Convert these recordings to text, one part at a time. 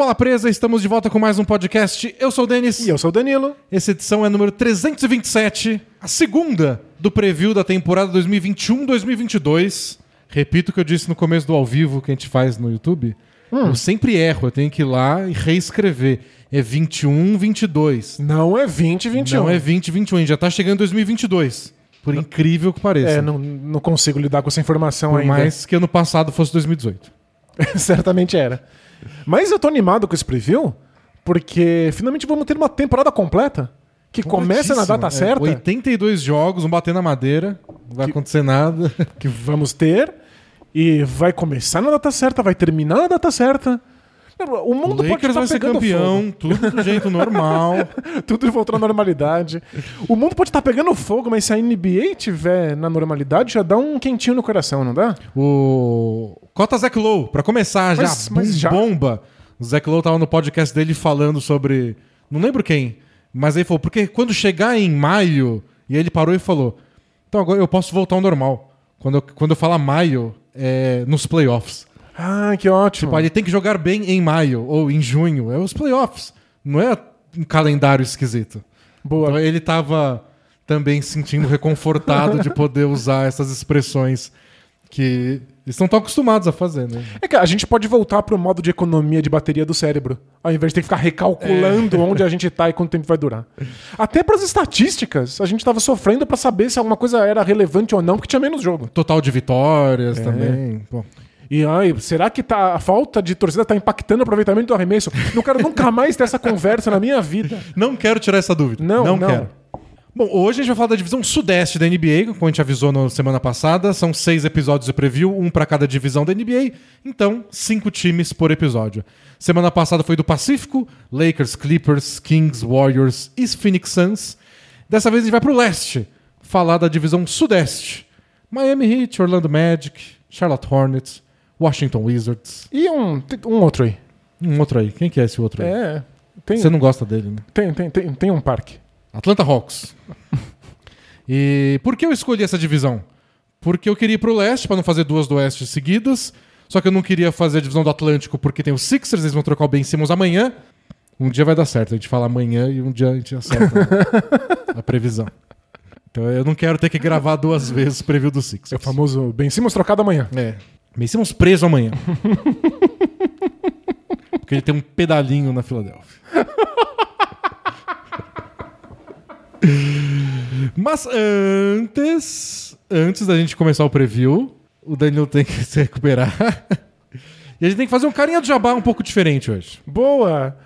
Bola Presa, estamos de volta com mais um podcast. Eu sou o Denis. E eu sou o Danilo. Essa edição é número 327, a segunda do preview da temporada 2021-2022. Repito o que eu disse no começo do ao vivo que a gente faz no YouTube. Eu sempre erro, eu tenho que ir lá e reescrever. É 21-22. Não é 2021. Não é 2021, a gente já tá chegando em 2022. Por incrível que pareça. É, não, não consigo lidar com essa informação Por ainda. mais que ano passado fosse 2018. Certamente era. Mas eu tô animado com esse preview, porque finalmente vamos ter uma temporada completa. Que começa na data. É, certa, 82 jogos, um bater na madeira, não vai acontecer nada. que vamos ter, e vai começar na data certa, vai terminar na data certa. O O mundo pode Lakers estar vai ser pegando campeão, tudo do jeito normal. fogo. Tudo voltou à normalidade. O mundo pode estar pegando fogo, mas se a NBA tiver na normalidade, já dá um quentinho no coração, não dá? O Cota Zach Lowe, pra começar já, Mas- mas bum- já? bomba. O Zach Lowe tava no podcast dele falando sobre. Não lembro quem, mas ele falou, porque quando chegar em maio, e ele parou e falou: Então agora eu posso voltar ao normal. Quando eu, quando eu falar maio, é nos playoffs. Ah, que ótimo. Tipo, ele tem que jogar bem em maio ou em junho. É os playoffs. Não é um calendário esquisito. Boa. Então ele tava também se sentindo reconfortado de poder usar essas expressões que estão acostumados a fazer, né? É que a gente pode voltar pro modo de economia de bateria do cérebro, ao invés de ter que ficar recalculando É. onde a gente tá e quanto tempo vai durar. Até pras estatísticas, a gente tava sofrendo pra saber se alguma coisa era relevante ou não, porque tinha menos jogo. Total de vitórias É. também. Pô. E ai, será que tá, a falta de torcida tá impactando o aproveitamento do arremesso? Não quero nunca mais ter essa conversa na minha vida. Não quero tirar essa dúvida. Não, não. quero. Bom, hoje a gente vai falar da divisão sudeste da NBA, como a gente avisou na semana passada. São seis episódios de preview, um pra cada divisão da NBA. Então, cinco times por episódio. Semana passada foi do Pacífico: Lakers, Clippers, Kings, Warriors e Phoenix Suns. Dessa vez a gente vai pro leste, falar da divisão sudeste: Miami Heat, Orlando Magic, Charlotte Hornets, Washington Wizards. E um, um outro aí. Um outro aí. Quem que é esse outro aí? É, tem, Você não gosta dele, né? tem, tem, tem, tem um parque. Atlanta Hawks. E por que eu escolhi essa divisão? Porque eu queria ir pro leste para não fazer duas do oeste seguidas. Só que eu não queria fazer a divisão do Atlântico porque tem os Sixers, eles vão trocar o Ben Simmons amanhã. Um dia vai dar certo, a gente fala amanhã e um dia a gente acerta a previsão. Então eu não quero ter que gravar duas vezes o preview do É o famoso Ben Simmons trocado amanhã. É. Ben Simmons preso amanhã. porque ele tem um pedalinho na Filadélfia. Mas antes, antes da gente começar o preview, o Danilo tem que se recuperar. e a gente tem que fazer um carinha do jabá um pouco diferente hoje. Boa!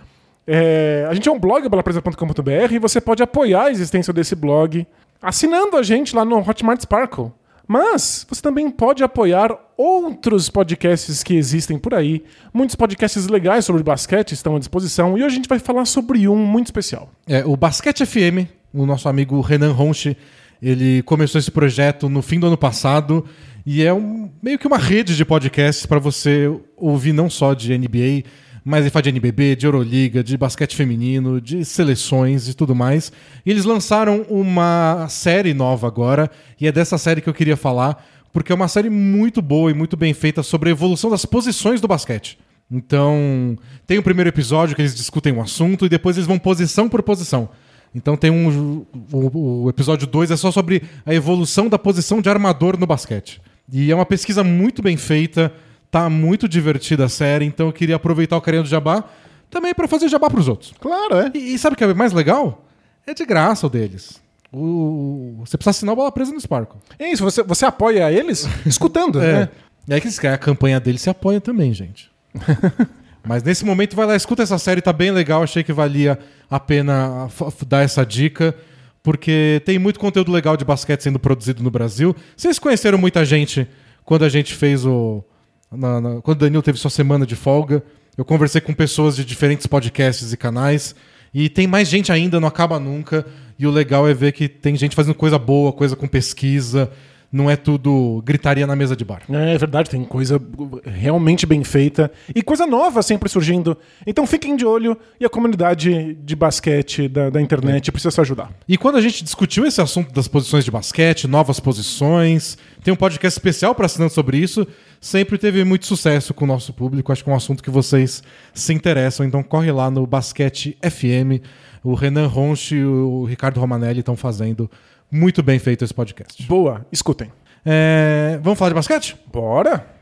É, a gente é um blog, balapresa.com.br, e você pode apoiar a existência desse blog assinando a gente lá no Hotmart Sparkle. Mas você também pode apoiar outros podcasts que existem por aí. Muitos podcasts legais sobre basquete estão à disposição e hoje a gente vai falar sobre um muito especial. É, o Basquete FM, o nosso amigo Renan Ronchi, ele começou esse projeto no fim do ano passado e é um- meio que uma rede de podcasts para você ouvir não só de NBA, mas ele fala de NBB, de Euroliga, de basquete feminino, de seleções e tudo mais. E eles lançaram uma série nova agora, e é dessa série que eu queria falar, porque é uma série muito boa e muito bem feita sobre a evolução das posições do basquete. Então, tem o primeiro episódio que eles discutem um assunto e depois eles vão posição por posição. Então tem um. O, o episódio 2 é só sobre a evolução da posição de armador no basquete. E é uma pesquisa muito bem feita, tá muito divertida a série, então eu queria aproveitar o carinho do jabá também para fazer jabá pros outros. Claro, é. E, e sabe o que é mais legal? É de graça o deles. O, você precisa assinar o Bola Presa no Sparkle. É isso, você, você apoia eles escutando, É. né? E aí que a campanha deles se apoia também, gente. Mas nesse momento vai lá, escuta essa série, tá bem legal. Achei que valia a pena dar essa dica, porque tem muito conteúdo legal de basquete sendo produzido no Brasil. Vocês conheceram muita gente quando a gente fez o. na- na- quando o Danilo teve sua semana de folga. Eu conversei com pessoas de diferentes podcasts e canais. E tem mais gente ainda, não acaba nunca. E o legal é ver que tem gente fazendo coisa boa, coisa com pesquisa. Não é tudo gritaria na mesa de bar. É verdade, tem coisa realmente bem feita e coisa nova sempre surgindo. Então fiquem de olho e a comunidade de basquete da, da internet precisa se ajudar. E quando a gente discutiu esse assunto das posições de basquete, novas posições, tem um podcast especial para assinantes sobre isso. Sempre teve muito sucesso com o nosso público. Acho que é um assunto que vocês se interessam. Então corre lá no Basquete FM. O Renan Ronchi e o Ricardo Romanelli estão fazendo muito bem feito esse podcast. Boa, escutem. É, vamos falar de basquete? Bora!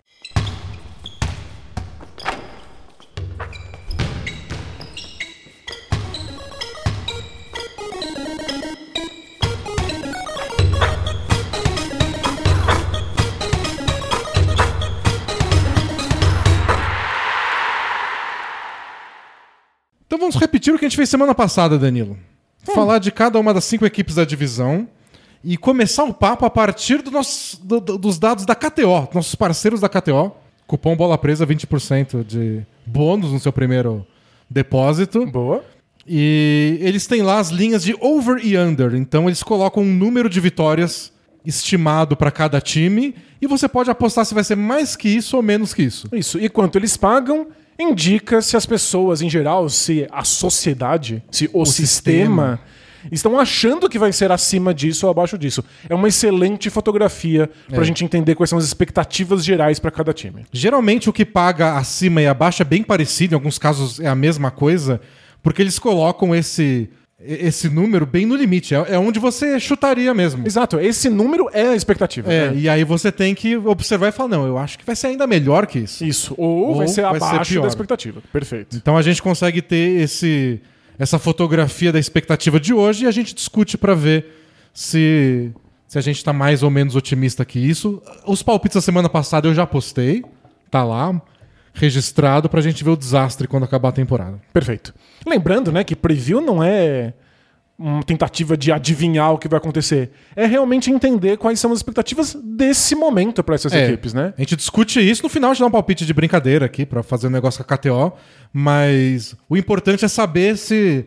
Vamos repetir o que a gente fez semana passada, Danilo. Falar de cada uma das cinco equipes da divisão e começar o papo a partir do nosso- do- do- dos dados da KTO, nossos parceiros da KTO. Cupom Bola Presa, 20% de bônus no seu primeiro depósito. Boa. E eles têm lá as linhas de over e under. Então eles colocam um número de vitórias estimado para cada time e você pode apostar se vai ser mais que isso ou menos que isso. Isso. E quanto eles pagam, indica se as pessoas, em geral, se a sociedade, se o, sistema, estão achando que vai ser acima disso ou abaixo disso. É uma excelente fotografia pra É. gente entender quais são as expectativas gerais pra cada time. Geralmente o que paga acima e abaixo é bem parecido, em alguns casos é a mesma coisa, porque eles colocam esse, esse número bem no limite. É, é onde você chutaria mesmo. Exato. Esse número é a expectativa. É, né? e aí você tem que observar e falar, não, eu acho que vai ser ainda melhor que isso. Isso. Ou, Ou vai ser vai ser abaixo pior. da expectativa. Perfeito. Então a gente consegue ter esse, essa fotografia da expectativa de hoje e a gente discute pra ver se, se a gente tá mais ou menos otimista que isso. Os palpites da semana passada eu já postei, tá lá, registrado pra gente ver o desastre quando acabar a temporada. Perfeito. Lembrando, né, que preview não é uma tentativa de adivinhar o que vai acontecer. É realmente entender quais são as expectativas desse momento pra essas É. equipes, né? A gente discute isso, no final a gente dá um palpite de brincadeira aqui pra fazer um negócio com a KTO, mas o importante é saber esse,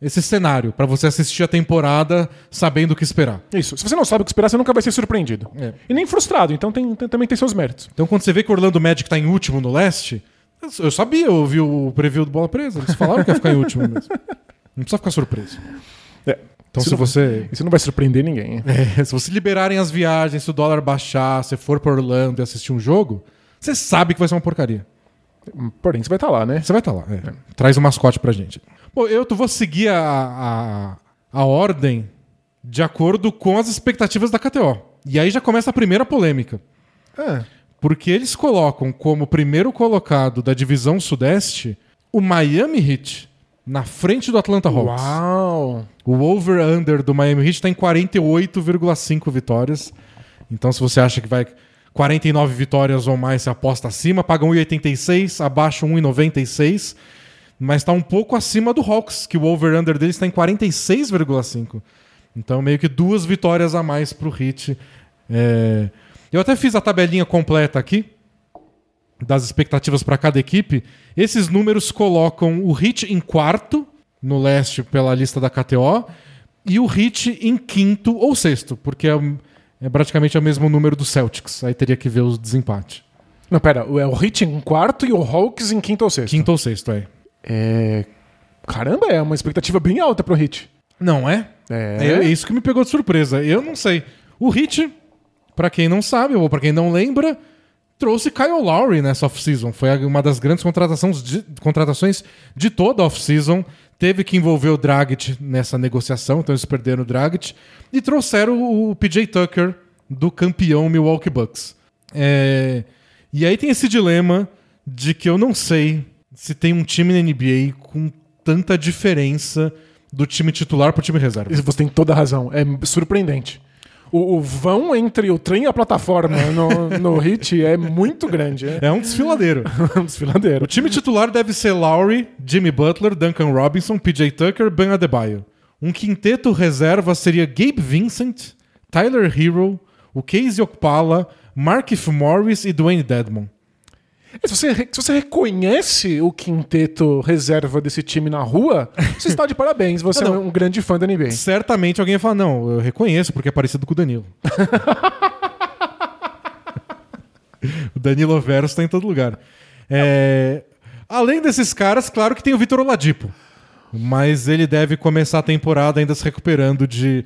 esse cenário, pra você assistir a temporada sabendo o que esperar. Isso. Se você não sabe o que esperar, você nunca vai ser surpreendido. É. E nem frustrado, então tem- tem- também tem seus méritos. Então quando você vê que o Orlando Magic tá em último no leste, eu- sabia, eu ouvi o preview do Bola Presa, eles falaram que ia ficar em último mesmo. Não precisa ficar surpreso. É. Então Isso se não- você... Isso não vai surpreender ninguém. É, se você liberarem as viagens, se o dólar baixar, se for pra Orlando e assistir um jogo, você sabe que vai ser uma porcaria. Porém, você vai estar lá, né? Você vai estar lá. é. Traz o mascote pra gente. Bom, eu vou seguir a, a, a ordem de acordo com as expectativas da KTO. E aí já começa a primeira polêmica. É. Porque eles colocam como primeiro colocado da divisão Sudeste o Miami Heat na frente do Atlanta Hawks. Uau! O over-under do Miami Heat está em 48,5 vitórias. Então, se você acha que vai 49 vitórias ou mais, você aposta acima. Paga 1,86, abaixo 1,96. Mas está um pouco acima do Hawks, que o over-under deles está em 46,5. Então, meio que duas vitórias a mais para o Heat. É, Eu até fiz a tabelinha completa aqui das expectativas para cada equipe. Esses números colocam o Heat em quarto no leste pela lista da KTO e o Heat em quinto ou sexto, porque é, é praticamente o mesmo número do Celtics. Aí teria que ver os desempates. Não, pera, é o Heat em quarto e o Hawks em quinto ou sexto. Quinto ou sexto, é. É. Caramba, é uma expectativa bem alta pro Heat. Não é? É. É isso que me pegou de surpresa. Eu não sei. O Heat, pra quem não sabe ou pra quem não lembra, trouxe Kyle Lowry nessa off-season. Foi uma das grandes contratações de, contratações de toda a off-season. Teve que envolver o Dragic nessa negociação, então eles perderam o Dragic. E trouxeram o PJ Tucker do campeão Milwaukee Bucks. É, E aí tem esse dilema de que eu não sei se tem um time na NBA com tanta diferença do time titular pro time reserva. Você tem toda a razão. É surpreendente. O, o vão entre o trem e a plataforma no, no Heat é muito grande. É É um desfiladeiro. um desfiladeiro. O time titular deve ser Lowry, Jimmy Butler, Duncan Robinson, PJ Tucker, Ben Adebayo. Um quinteto reserva seria Gabe Vincent, Tyler Hero, o Casey Okpala, Markif Morris e Dwayne Dedmon. Se você, se você reconhece o quinteto reserva desse time na rua, você está de parabéns. Você Não, é um grande fã da NBA. Certamente alguém ia falar, não, eu reconheço porque é parecido com o Danilo. o Danilo Verso está em todo lugar. É, Além desses caras, claro que tem o Vitor Oladipo. Mas ele deve começar a temporada ainda se recuperando de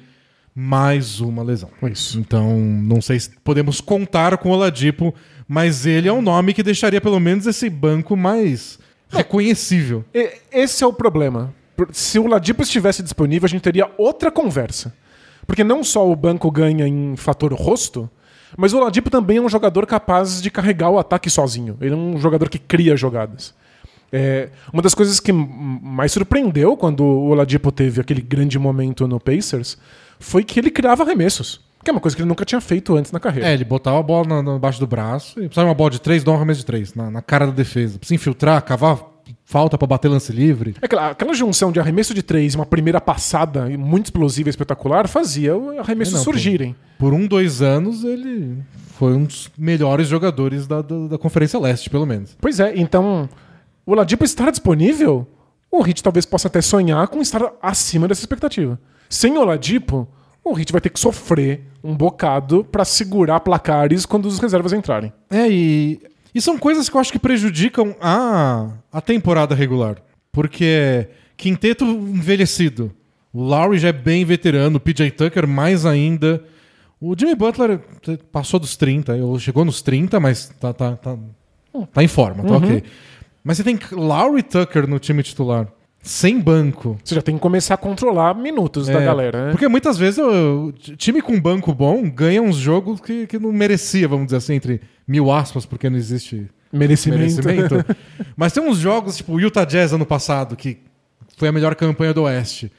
mais uma lesão. Isso. Então, não sei se podemos contar com o Oladipo, Mas ele é um nome que deixaria pelo menos esse banco mais reconhecível. Esse é o problema. Se o Ladipo estivesse disponível, a gente teria outra conversa. Porque não só o banco ganha em fator rosto, mas o Ladipo também é um jogador capaz de carregar o ataque sozinho. Ele é um jogador que cria jogadas. É, uma das coisas que mais surpreendeu quando o Oladipo teve aquele grande momento no Pacers foi que ele criava arremessos. Que é uma coisa que ele nunca tinha feito antes na carreira. É, ele botava a bola na- na- embaixo do braço e precisava de uma bola de três, dá um arremesso de três, na, na cara da defesa. Precisa infiltrar, cavar falta pra bater lance livre. É aquela, aquela junção de arremesso de três e uma primeira passada muito explosiva e espetacular fazia os arremessos É, não, surgirem. Por um, dois anos, ele foi um dos melhores jogadores da, da, da Conferência Leste, pelo menos. Pois é, então o Oladipo estar disponível, o Hit talvez possa até sonhar com estar acima dessa expectativa. Sem Oladipo, o Hit vai ter que sofrer um bocado pra segurar placares quando os reservas entrarem. É, e, e são coisas que eu acho que prejudicam a, a temporada regular. Porque quinteto envelhecido. O Lowry já é bem veterano, o PJ Tucker mais ainda. O Jimmy Butler passou dos 30, ou chegou nos 30, mas tá, tá, tá, tá em forma, tá ok. Mas você tem Lowry Tucker no time titular, sem banco. Você já tem que começar a controlar minutos da É, galera, né? Porque muitas vezes o o time com banco bom ganha uns jogos que, que não merecia, vamos dizer assim, entre mil aspas, porque não existe Merecimento. merecimento. Mas tem uns jogos, tipo o Utah Jazz ano passado, que foi a melhor campanha do Oeste.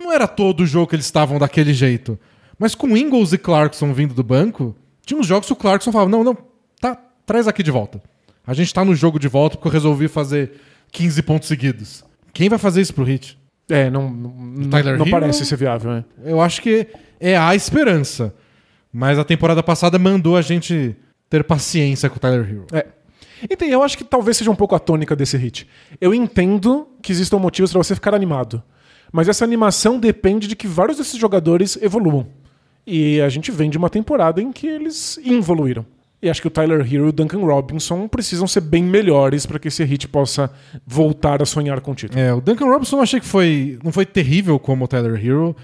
Não era todo jogo que eles estavam daquele jeito. Mas com Ingles e Clarkson vindo do banco, tinha uns jogos que o Clarkson falava: não, não, tá, traz aqui de volta. A gente tá no jogo de volta porque eu resolvi fazer 15 pontos seguidos. Quem vai fazer isso pro Hit? É, não, não, Tyler não parece ser viável, né? Eu acho que é a esperança. Mas a temporada passada mandou a gente ter paciência com o Tyler Hero. É. Então, eu acho que talvez seja um pouco a tônica desse hit. Eu entendo que existam motivos pra você ficar animado. Mas essa animação depende de que vários desses jogadores evoluam. E a gente vem de uma temporada em que eles evoluíram. E acho que o Tyler Hero e o Duncan Robinson precisam ser bem melhores para que esse hit possa voltar a sonhar com o título. É, o Duncan Robinson eu achei que foi. não foi terrível como o Tyler Hero,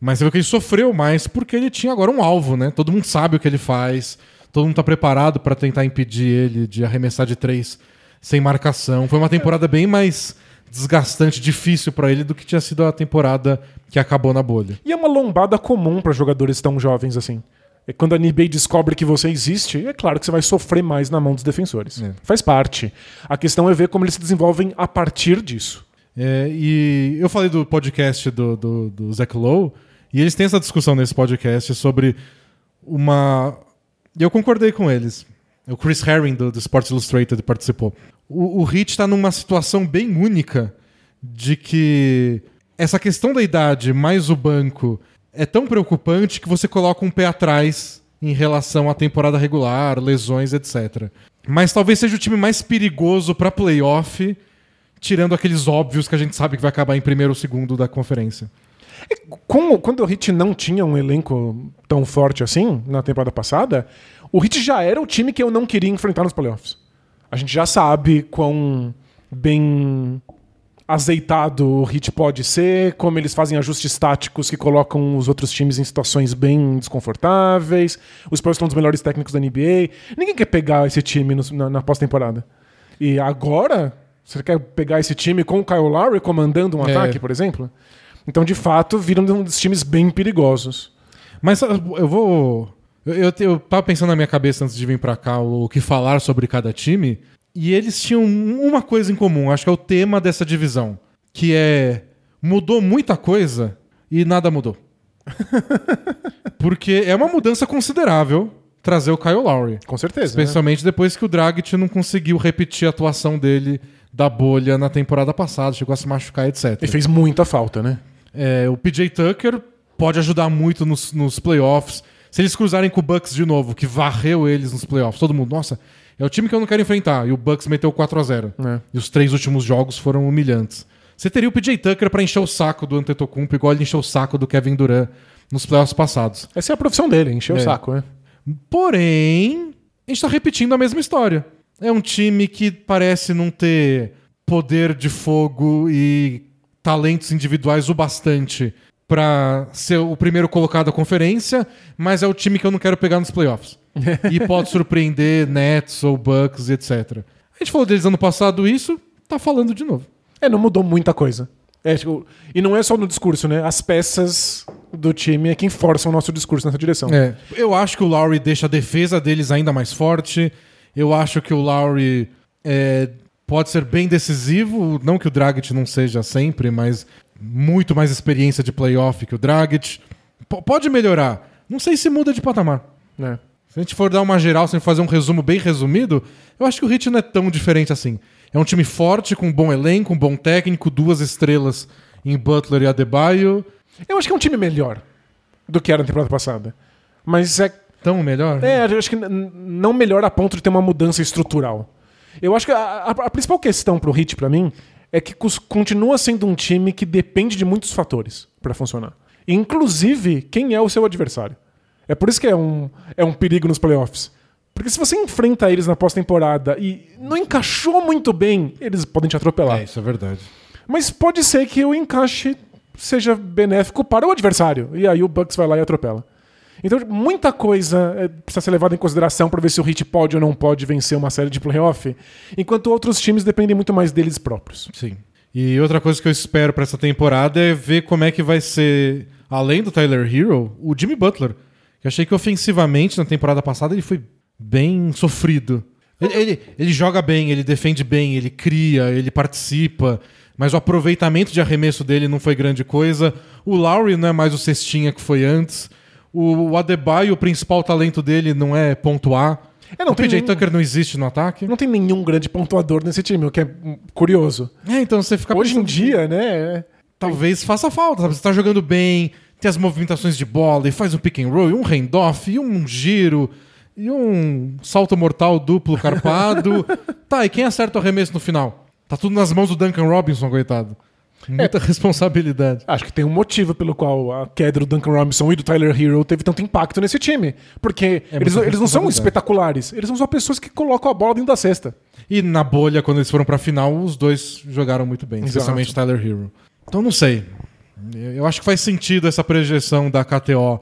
mas você viu que ele sofreu mais porque ele tinha agora um alvo, né? Todo mundo sabe o que ele faz, todo mundo tá preparado pra tentar impedir ele de arremessar de três sem marcação. Foi uma temporada bem mais desgastante, difícil pra ele do que tinha sido a temporada que acabou na bolha. E é uma lombada comum para jogadores tão jovens assim. É quando a NBA descobre que você existe, é claro que você vai sofrer mais na mão dos defensores. É. Faz parte. A questão é ver como eles se desenvolvem a partir disso. É, e eu falei do podcast do, do, do Zach Lowe, e eles têm essa discussão nesse podcast sobre uma. E eu concordei com eles. O Chris Herring, do, do Sports Illustrated, participou. O, o Heat está numa situação bem única de que essa questão da idade mais o banco é tão preocupante que você coloca um pé atrás em relação à temporada regular, lesões, etc. Mas talvez seja o time mais perigoso para playoff tirando aqueles óbvios que a gente sabe que vai acabar em primeiro ou segundo da conferência. Quando o Heat não tinha um elenco tão forte assim na temporada passada, o Heat já era o time que eu não queria enfrentar nos playoffs. A gente já sabe quão bem azeitado o Heat pode ser, como eles fazem ajustes táticos que colocam os outros times em situações bem desconfortáveis. Os Spurs são um dos melhores técnicos da NBA. Ninguém quer pegar esse time no- na, na pós-temporada. E agora, você quer pegar esse time com o Kyle Lowry comandando um É. ataque, por exemplo? Então, de fato, viram um dos times bem perigosos. Mas ah, eu vou. Eu, eu, eu tava pensando na minha cabeça antes de vir pra cá o que falar sobre cada time. E eles tinham uma coisa em comum, acho que é o tema dessa divisão. Que é. Mudou muita coisa e nada mudou. Porque é uma mudança considerável trazer o Kyle Lowry. Com certeza. né? Especialmente depois que o Dragic não conseguiu repetir a atuação dele da bolha na temporada passada, chegou a se machucar, etc. E fez muita falta, né? É, o PJ Tucker pode ajudar muito nos, nos playoffs. Se eles cruzarem com o Bucks de novo, que varreu eles nos playoffs, todo mundo, nossa, é o time que eu não quero enfrentar. E o Bucks meteu 4 a 0 É. E os três últimos jogos foram humilhantes. Você teria o PJ Tucker pra encher o saco do Antetokounmpo, igual ele encheu o saco do Kevin Durant nos playoffs passados. Essa é a profissão dele, encher o É. saco, né? Porém, a gente tá repetindo a mesma história. É um time que parece não ter poder de fogo e talentos individuais o bastante pra ser o primeiro colocado da conferência, mas é o time que eu não quero pegar nos playoffs. e pode surpreender Nets ou Bucks, etc. A gente falou deles ano passado isso, tá falando de novo. É, não mudou muita coisa. É, tipo, e não é só no discurso, né? As peças do time é quem forçam o nosso discurso nessa direção. É, eu acho que o Lowry deixa a defesa deles ainda mais forte. Eu acho que o Lowry é, pode ser bem decisivo. Não que o Dragic não seja sempre, mas muito mais experiência de playoff que o Dragic. P pode melhorar. Não sei se muda de patamar. né? Se a gente for dar uma geral, sem fazer um resumo bem resumido, eu acho que o Heat não é tão diferente assim. É um time forte, com um bom elenco, um bom técnico, duas estrelas em Butler e Adebayo. Eu acho que é um time melhor do que era na temporada passada. Mas é. Tão melhor? É, eu acho que não melhor a ponto de ter uma mudança estrutural. Eu acho que a, a- a principal questão pro Heat, pra mim, é que continua sendo um time que depende de muitos fatores pra funcionar. Inclusive, quem é o seu adversário. É por isso que é um, é um perigo nos playoffs. Porque se você enfrenta eles na pós-temporada e não encaixou muito bem, eles podem te atropelar. É, isso é verdade. Mas pode ser que o encaixe seja benéfico para o adversário. E aí o Bucks vai lá e atropela. Então, muita coisa é, precisa ser levada em consideração para ver se o Heat pode ou não pode vencer uma série de playoff, enquanto outros times dependem muito mais deles próprios. Sim. E outra coisa que eu espero pra essa temporada é ver como é que vai ser, além do Tyler Hero, o Jimmy Butler. Eu achei que ofensivamente na temporada passada ele foi bem sofrido. Ele, ele, ele joga bem, ele defende bem, ele cria, ele participa, mas o aproveitamento de arremesso dele não foi grande coisa. O Lowry não é mais o cestinha que foi antes. O, o Adebayo, o principal talento dele não é pontuar. É, não o tem PJ nenhum- Tucker não existe no ataque. Não tem nenhum grande pontuador nesse time, o que é curioso. É, então você fica Hoje em dia, né? talvez faça falta. Sabe? Você tá jogando bem, tem as movimentações de bola, e faz um pick and roll, e um handoff, e um giro, e um salto mortal duplo carpado. tá, e quem acerta o arremesso no final? Tá tudo nas mãos do Duncan Robinson, coitado. Muita responsabilidade. Acho que tem um motivo pelo qual a queda do Duncan Robinson e do Tyler Hero teve tanto impacto nesse time. Porque É eles, eles não são espetaculares, eles são só pessoas que colocam a bola dentro da cesta. E na bolha, quando eles foram pra final, os dois jogaram muito bem, Exato. especialmente o Tyler Hero. Então não sei. Eu acho que faz sentido essa projeção da KTO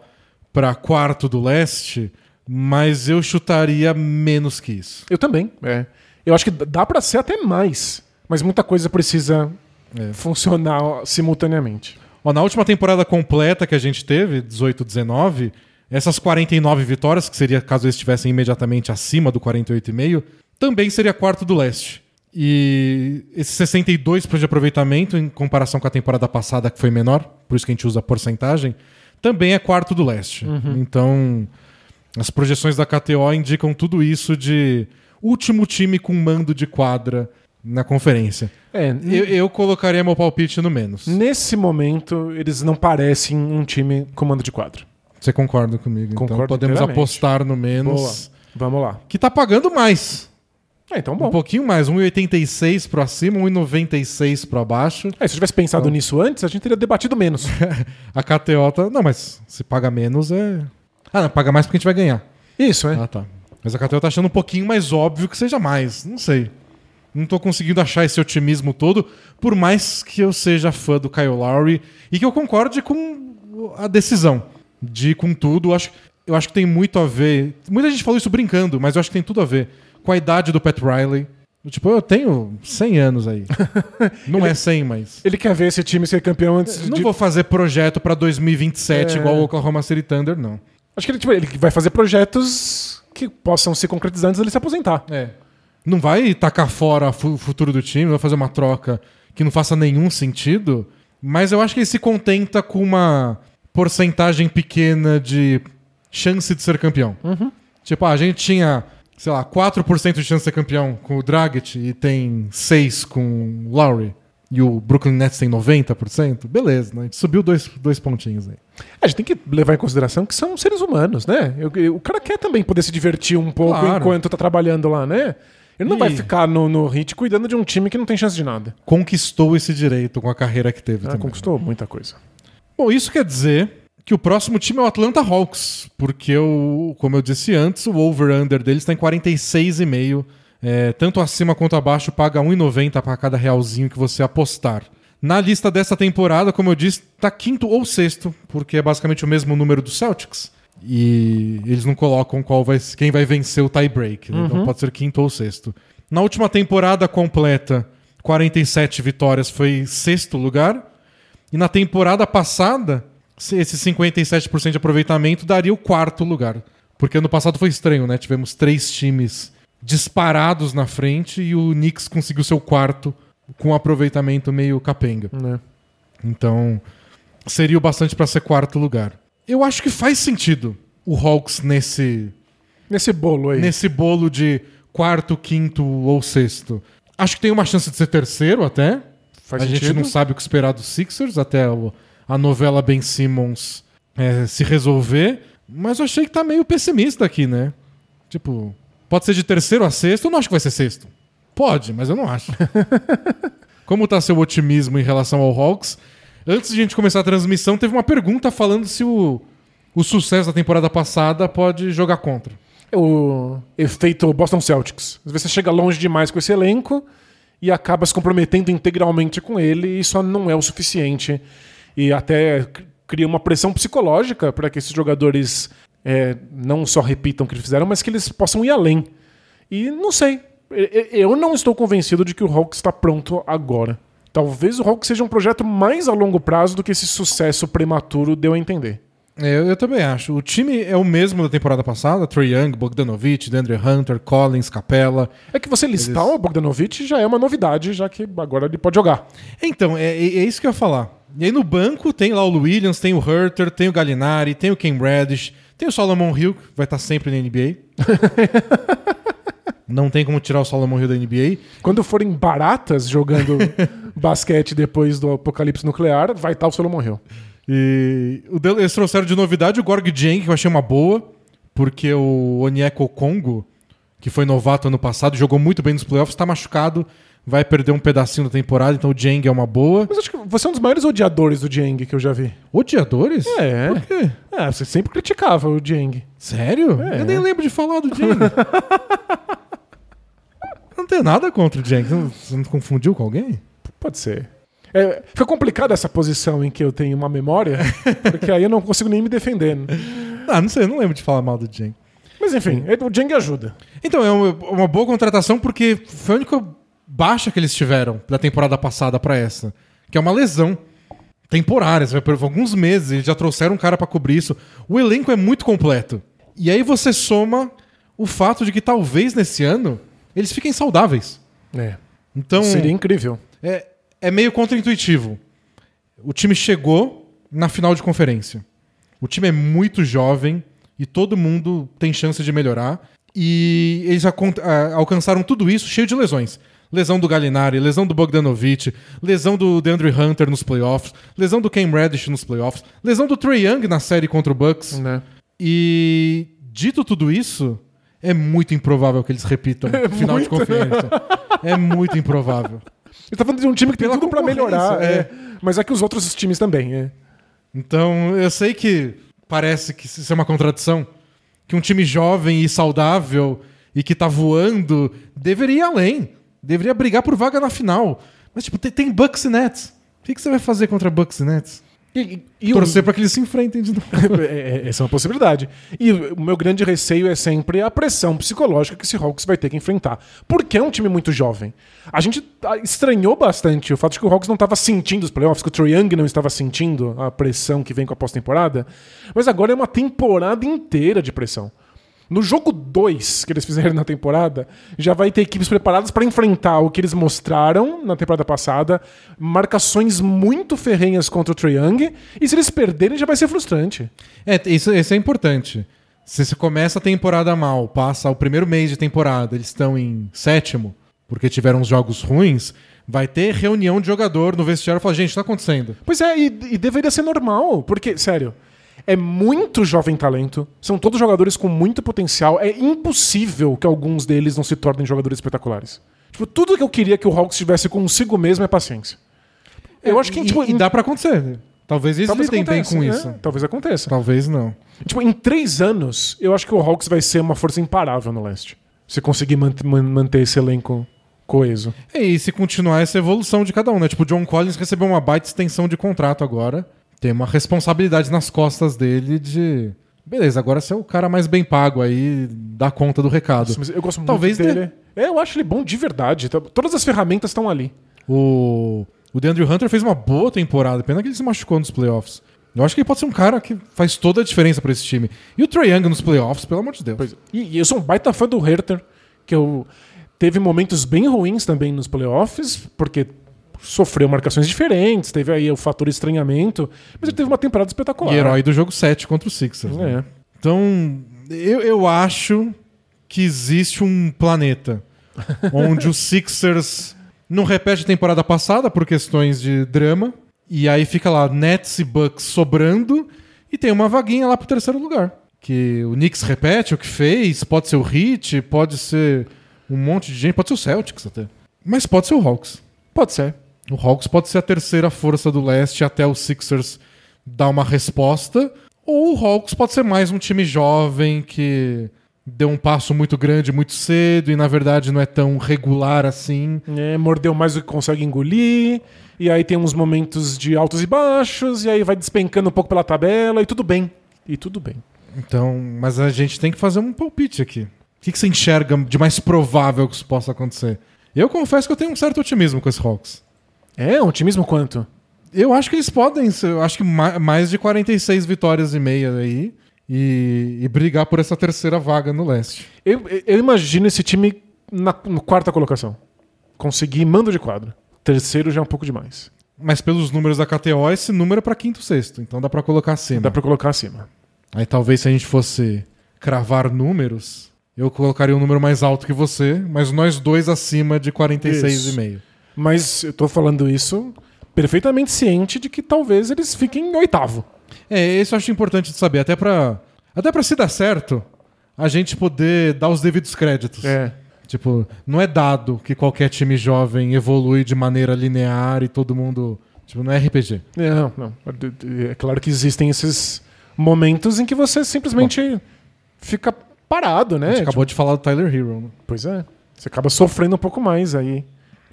pra quarto do leste, mas eu chutaria menos que isso. Eu também. É. Eu acho que dá pra ser até mais, mas muita coisa precisa É. funcionar simultaneamente. Ó, na última temporada completa que a gente teve, 18-19, essas 49 vitórias, que seria caso eles estivessem imediatamente acima do 48,5, também seria quarto do leste. E esse 62% de aproveitamento, em comparação com a temporada passada, que foi menor, por isso que a gente usa a porcentagem, também é quarto do leste. Então, as projeções da KTO indicam tudo isso de último time com mando de quadra na conferência. É, Eu, eu colocaria meu palpite no menos. nesse momento, eles não parecem um time comando de quadro. Você concorda comigo? então Concordo podemos inteiramente. apostar no menos. Vamos lá. Que tá pagando mais. É, então Um bom. pouquinho mais. 1,86 pro acima, 1,96 pro abaixo. É, se eu tivesse pensado nisso antes, a gente teria debatido menos. A KTO tá. Não, mas se paga menos é. Ah, não, paga mais porque a gente vai ganhar. Isso, é. Ah, tá. Mas a KTO tá achando um pouquinho mais óbvio que seja mais. Não sei. Não tô conseguindo achar esse otimismo todo, por mais que eu seja fã do Kyle Lowry e que eu concorde com a decisão de ir com tudo. Eu acho, eu acho que tem muito a ver. Muita gente falou isso brincando, mas eu acho que tem tudo a ver com a idade do Pat Riley. Tipo, eu tenho 100 anos aí. Não é 100, mas. Ele quer ver esse time ser campeão antes Eu não de. vou fazer projeto pra 2027 É. igual o Oklahoma City Thunder, não. Acho que ele, tipo, ele vai fazer projetos que possam se concretizar antes dele se aposentar. É. Não vai tacar fora o futuro do time, vai fazer uma troca que não faça nenhum sentido. Mas eu acho que ele se contenta com uma porcentagem pequena de chance de ser campeão. Tipo, ah, a gente tinha, sei lá, 4% de chance de ser campeão com o Dragic e tem 6% com o Lowry. E o Brooklyn Nets tem 90%. Beleza, né? A gente subiu dois, dois pontinhos aí. A gente tem que levar em consideração que são seres humanos, né? Eu- o cara quer também poder se divertir um pouco Claro. enquanto tá trabalhando lá, né? Ele não E- vai ficar no, no hit cuidando de um time que não tem chance de nada. Conquistou esse direito com a carreira que teve Ah, também. conquistou muita coisa. Bom, isso quer dizer que o próximo time é o Atlanta Hawks, porque, o, como eu disse antes, o over-under deles está em 46,5. É, tanto acima quanto abaixo paga 1,90 para cada realzinho que você apostar. Na lista dessa temporada, como eu disse, tá quinto ou sexto, porque é basicamente o mesmo número do Celtics. E eles não colocam qual vai, quem vai vencer o tie-break. né? Então pode ser quinto ou sexto. Na última temporada completa, 47 vitórias foi sexto lugar. E na temporada passada, se- esse 57% de aproveitamento daria o quarto lugar. Porque ano passado foi estranho, né? Tivemos três times disparados na frente e o Knicks conseguiu seu quarto com um aproveitamento meio capenga. Né? Então, seria o bastante para ser quarto lugar. Eu acho que faz sentido o Hawks nesse, Nesse bolo aí. nesse bolo de quarto, quinto ou sexto. Acho que tem uma chance de ser terceiro até. Faz a gente sentido. não sabe o que esperar dos Sixers até a novela Ben Simmons é, se resolver. Mas eu achei que tá meio pessimista aqui, né? Tipo, pode ser de terceiro a sexto. Eu não acho que vai ser sexto. Pode, mas eu não acho. Como tá seu otimismo em relação ao Hawks? Antes de a gente começar a transmissão, teve uma pergunta falando se o, o sucesso da temporada passada pode jogar contra. o efeito Boston Celtics. Às vezes você chega longe demais com esse elenco e acaba se comprometendo integralmente com ele e isso não é o suficiente. E até cria uma pressão psicológica para que esses jogadores é, não só repitam o que eles fizeram, mas que eles possam ir além. E não sei. Eu não estou convencido de que o Hawks está pronto agora. Talvez o Hawks seja um projeto mais a longo prazo do que esse sucesso prematuro deu a entender. É, eu, também acho. O time é o mesmo da temporada passada: Trey Young, Bogdanovich, DeAndre Hunter, Collins, Capella. É que você listar o Bogdanovich já é uma novidade, já que agora ele pode jogar. Então, é, é- é isso que eu ia falar. E aí no banco tem lá o Williams, tem o Herter, tem o Gallinari, tem o Ken Reddish, tem o Solomon Hill, que vai estar sempre na NBA. Não tem como tirar o Solomon Hill da NBA. Quando forem baratas jogando basquete depois do apocalipse nuclear, vai estar o Solomon Hill. E eles trouxeram de novidade o Gorg Jang, que eu achei uma boa, porque o Onyeko Congo, que foi novato ano passado, jogou muito bem nos playoffs, está machucado, vai perder um pedacinho da temporada, então o Jang é uma boa. Mas acho que você é um dos maiores odiadores do Dieng que eu já vi. Odiadores? É. Por quê? É, você sempre criticava o Dieng. Sério? É. Eu nem lembro de falar do Jang. não tenho nada contra o Jang. Você não confundiu com alguém? Pode ser. É, fica complicada essa posição em que eu tenho uma memória, porque aí eu não consigo nem me defender. né? Ah, não sei, eu não lembro de falar mal do Jang. Mas enfim, o Dieng ajuda. Então, é uma, boa contratação porque foi a única baixa que eles tiveram da temporada passada pra essa. Que é uma lesão temporária. Vai por alguns meses, eles já trouxeram um cara pra cobrir isso. O elenco é muito completo. E aí você soma o fato de que talvez nesse ano eles fiquem saudáveis. É. Então, Seria incrível. é, é meio contraintuitivo. O time chegou na final de conferência. O time é muito jovem e todo mundo tem chance de melhorar. E eles ah, alcançaram tudo isso cheio de lesões. Lesão do Gallinari, lesão do Bogdanovich, lesão do DeAndre Hunter nos playoffs, lesão do Cam Reddish nos playoffs, lesão do Trey Young na série contra o Bucks. Né? E dito tudo isso, é muito improvável que eles repitam final de muito. conferência. É muito improvável. Ele tá falando de um time que tem Pela tudo pra melhorar. é. é. Mas é que os outros times também. É. Então, eu sei que parece que isso é uma contradição. Que um time jovem e saudável e que tá voando deveria ir além. Deveria brigar por vaga na final. Mas, tipo, tem, tem Bucks e Nets. O que, que você vai fazer contra Bucks e Nets? E, e- o- Torcer pra que eles se enfrentem de novo. É, é, Essa é uma possibilidade. E o meu grande receio é sempre a pressão psicológica que esse Hawks vai ter que enfrentar. Porque é um time muito jovem. A gente ah, estranhou bastante o fato de que o Hawks não estava sentindo os playoffs, que o Trae Young não estava sentindo a pressão que vem com a pós-temporada. Mas agora é uma temporada inteira de pressão. No jogo 2 que eles fizeram na temporada, já vai ter equipes preparadas para enfrentar o que eles mostraram na temporada passada, marcações muito ferrenhas contra o Trae Young, e se eles perderem já vai ser frustrante. É, isso, isso é importante. Se você começa a temporada mal, passa o primeiro mês de temporada, eles estão em sétimo, porque tiveram uns jogos ruins, vai ter reunião de jogador no vestiário e falar, gente, o que tá acontecendo? Pois é, e, e deveria ser normal, porque, sério, é muito jovem talento, são todos jogadores com muito potencial, é impossível que alguns deles não se tornem jogadores espetaculares. Tipo, tudo que eu queria que o Hawks tivesse consigo mesmo é paciência. Eu acho que, e, tipo, e dá pra acontecer. Talvez eles talvez lidem bem com né? isso. Talvez aconteça. Talvez não. Tipo, em três anos, eu acho que o Hawks vai ser uma força imparável no leste. Se conseguir mant- man- manter esse elenco coeso. E se continuar essa evolução de cada um, né? Tipo, o John Collins recebeu uma baita extensão de contrato agora. Tem uma responsabilidade nas costas dele de. Beleza, agora você é o cara mais bem pago aí, dá conta do recado. Nossa, eu gosto Talvez muito dele. É, eu acho ele bom de verdade. Todas as ferramentas estão ali. O, o DeAndre Hunter fez uma boa temporada, pena que ele se machucou nos playoffs. Eu acho que ele pode ser um cara que faz toda a diferença pra esse time. E o Trae Young nos playoffs, pelo amor de Deus. Pois é. E, e eu sou um baita fã do Herter, que eu teve momentos bem ruins também nos playoffs, porque sofreu marcações diferentes, teve aí o fator estranhamento, mas ele teve uma temporada espetacular. E herói do jogo 7 contra o Sixers. né? É. Então, eu, eu acho que existe um planeta onde os Sixers não repete a temporada passada por questões de drama. E aí fica lá Nets e Bucks sobrando e tem uma vaguinha lá pro terceiro lugar. Que o Knicks repete o que fez, pode ser o Heat, pode ser um monte de gente, pode ser o Celtics até. Mas pode ser o Hawks. Pode ser. O Hawks pode ser a terceira força do leste até o Sixers dar uma resposta. Ou o Hawks pode ser mais um time jovem que deu um passo muito grande muito cedo e na verdade não é tão regular assim. É, mordeu mais do que consegue engolir, e aí tem uns momentos de altos e baixos, e aí vai despencando um pouco pela tabela, e tudo bem. E tudo bem. Então, mas a gente tem que fazer um palpite aqui. O que, que você enxerga de mais provável que isso possa acontecer? Eu confesso que eu tenho um certo otimismo com esse Hawks. É, um otimismo quanto? Eu acho que eles podem, eu acho que ma- mais de 46 vitórias e meia aí e, e brigar por essa terceira vaga no leste. Eu, eu imagino esse time na, na quarta colocação. Conseguir mando de quadro. Terceiro já é um pouco demais. Mas pelos números da KTO, esse número é pra quinto sexto, então dá pra colocar acima. Dá pra colocar acima. Aí talvez se a gente fosse cravar números, eu colocaria um número mais alto que você, mas nós dois acima de 46,5. Mas eu tô falando isso perfeitamente ciente de que talvez eles fiquem em oitavo. É, isso eu acho importante de saber, até pra, até pra se dar certo, a gente poder dar os devidos créditos. É. Tipo, não é dado que qualquer time jovem evolui de maneira linear e todo mundo. Tipo, não é RPG. Não, não. É claro que existem esses momentos em que você simplesmente fica parado, né? A gente Tipo, acabou de falar do Tyler Hero. Né? Pois é. Você acaba sofrendo um pouco mais aí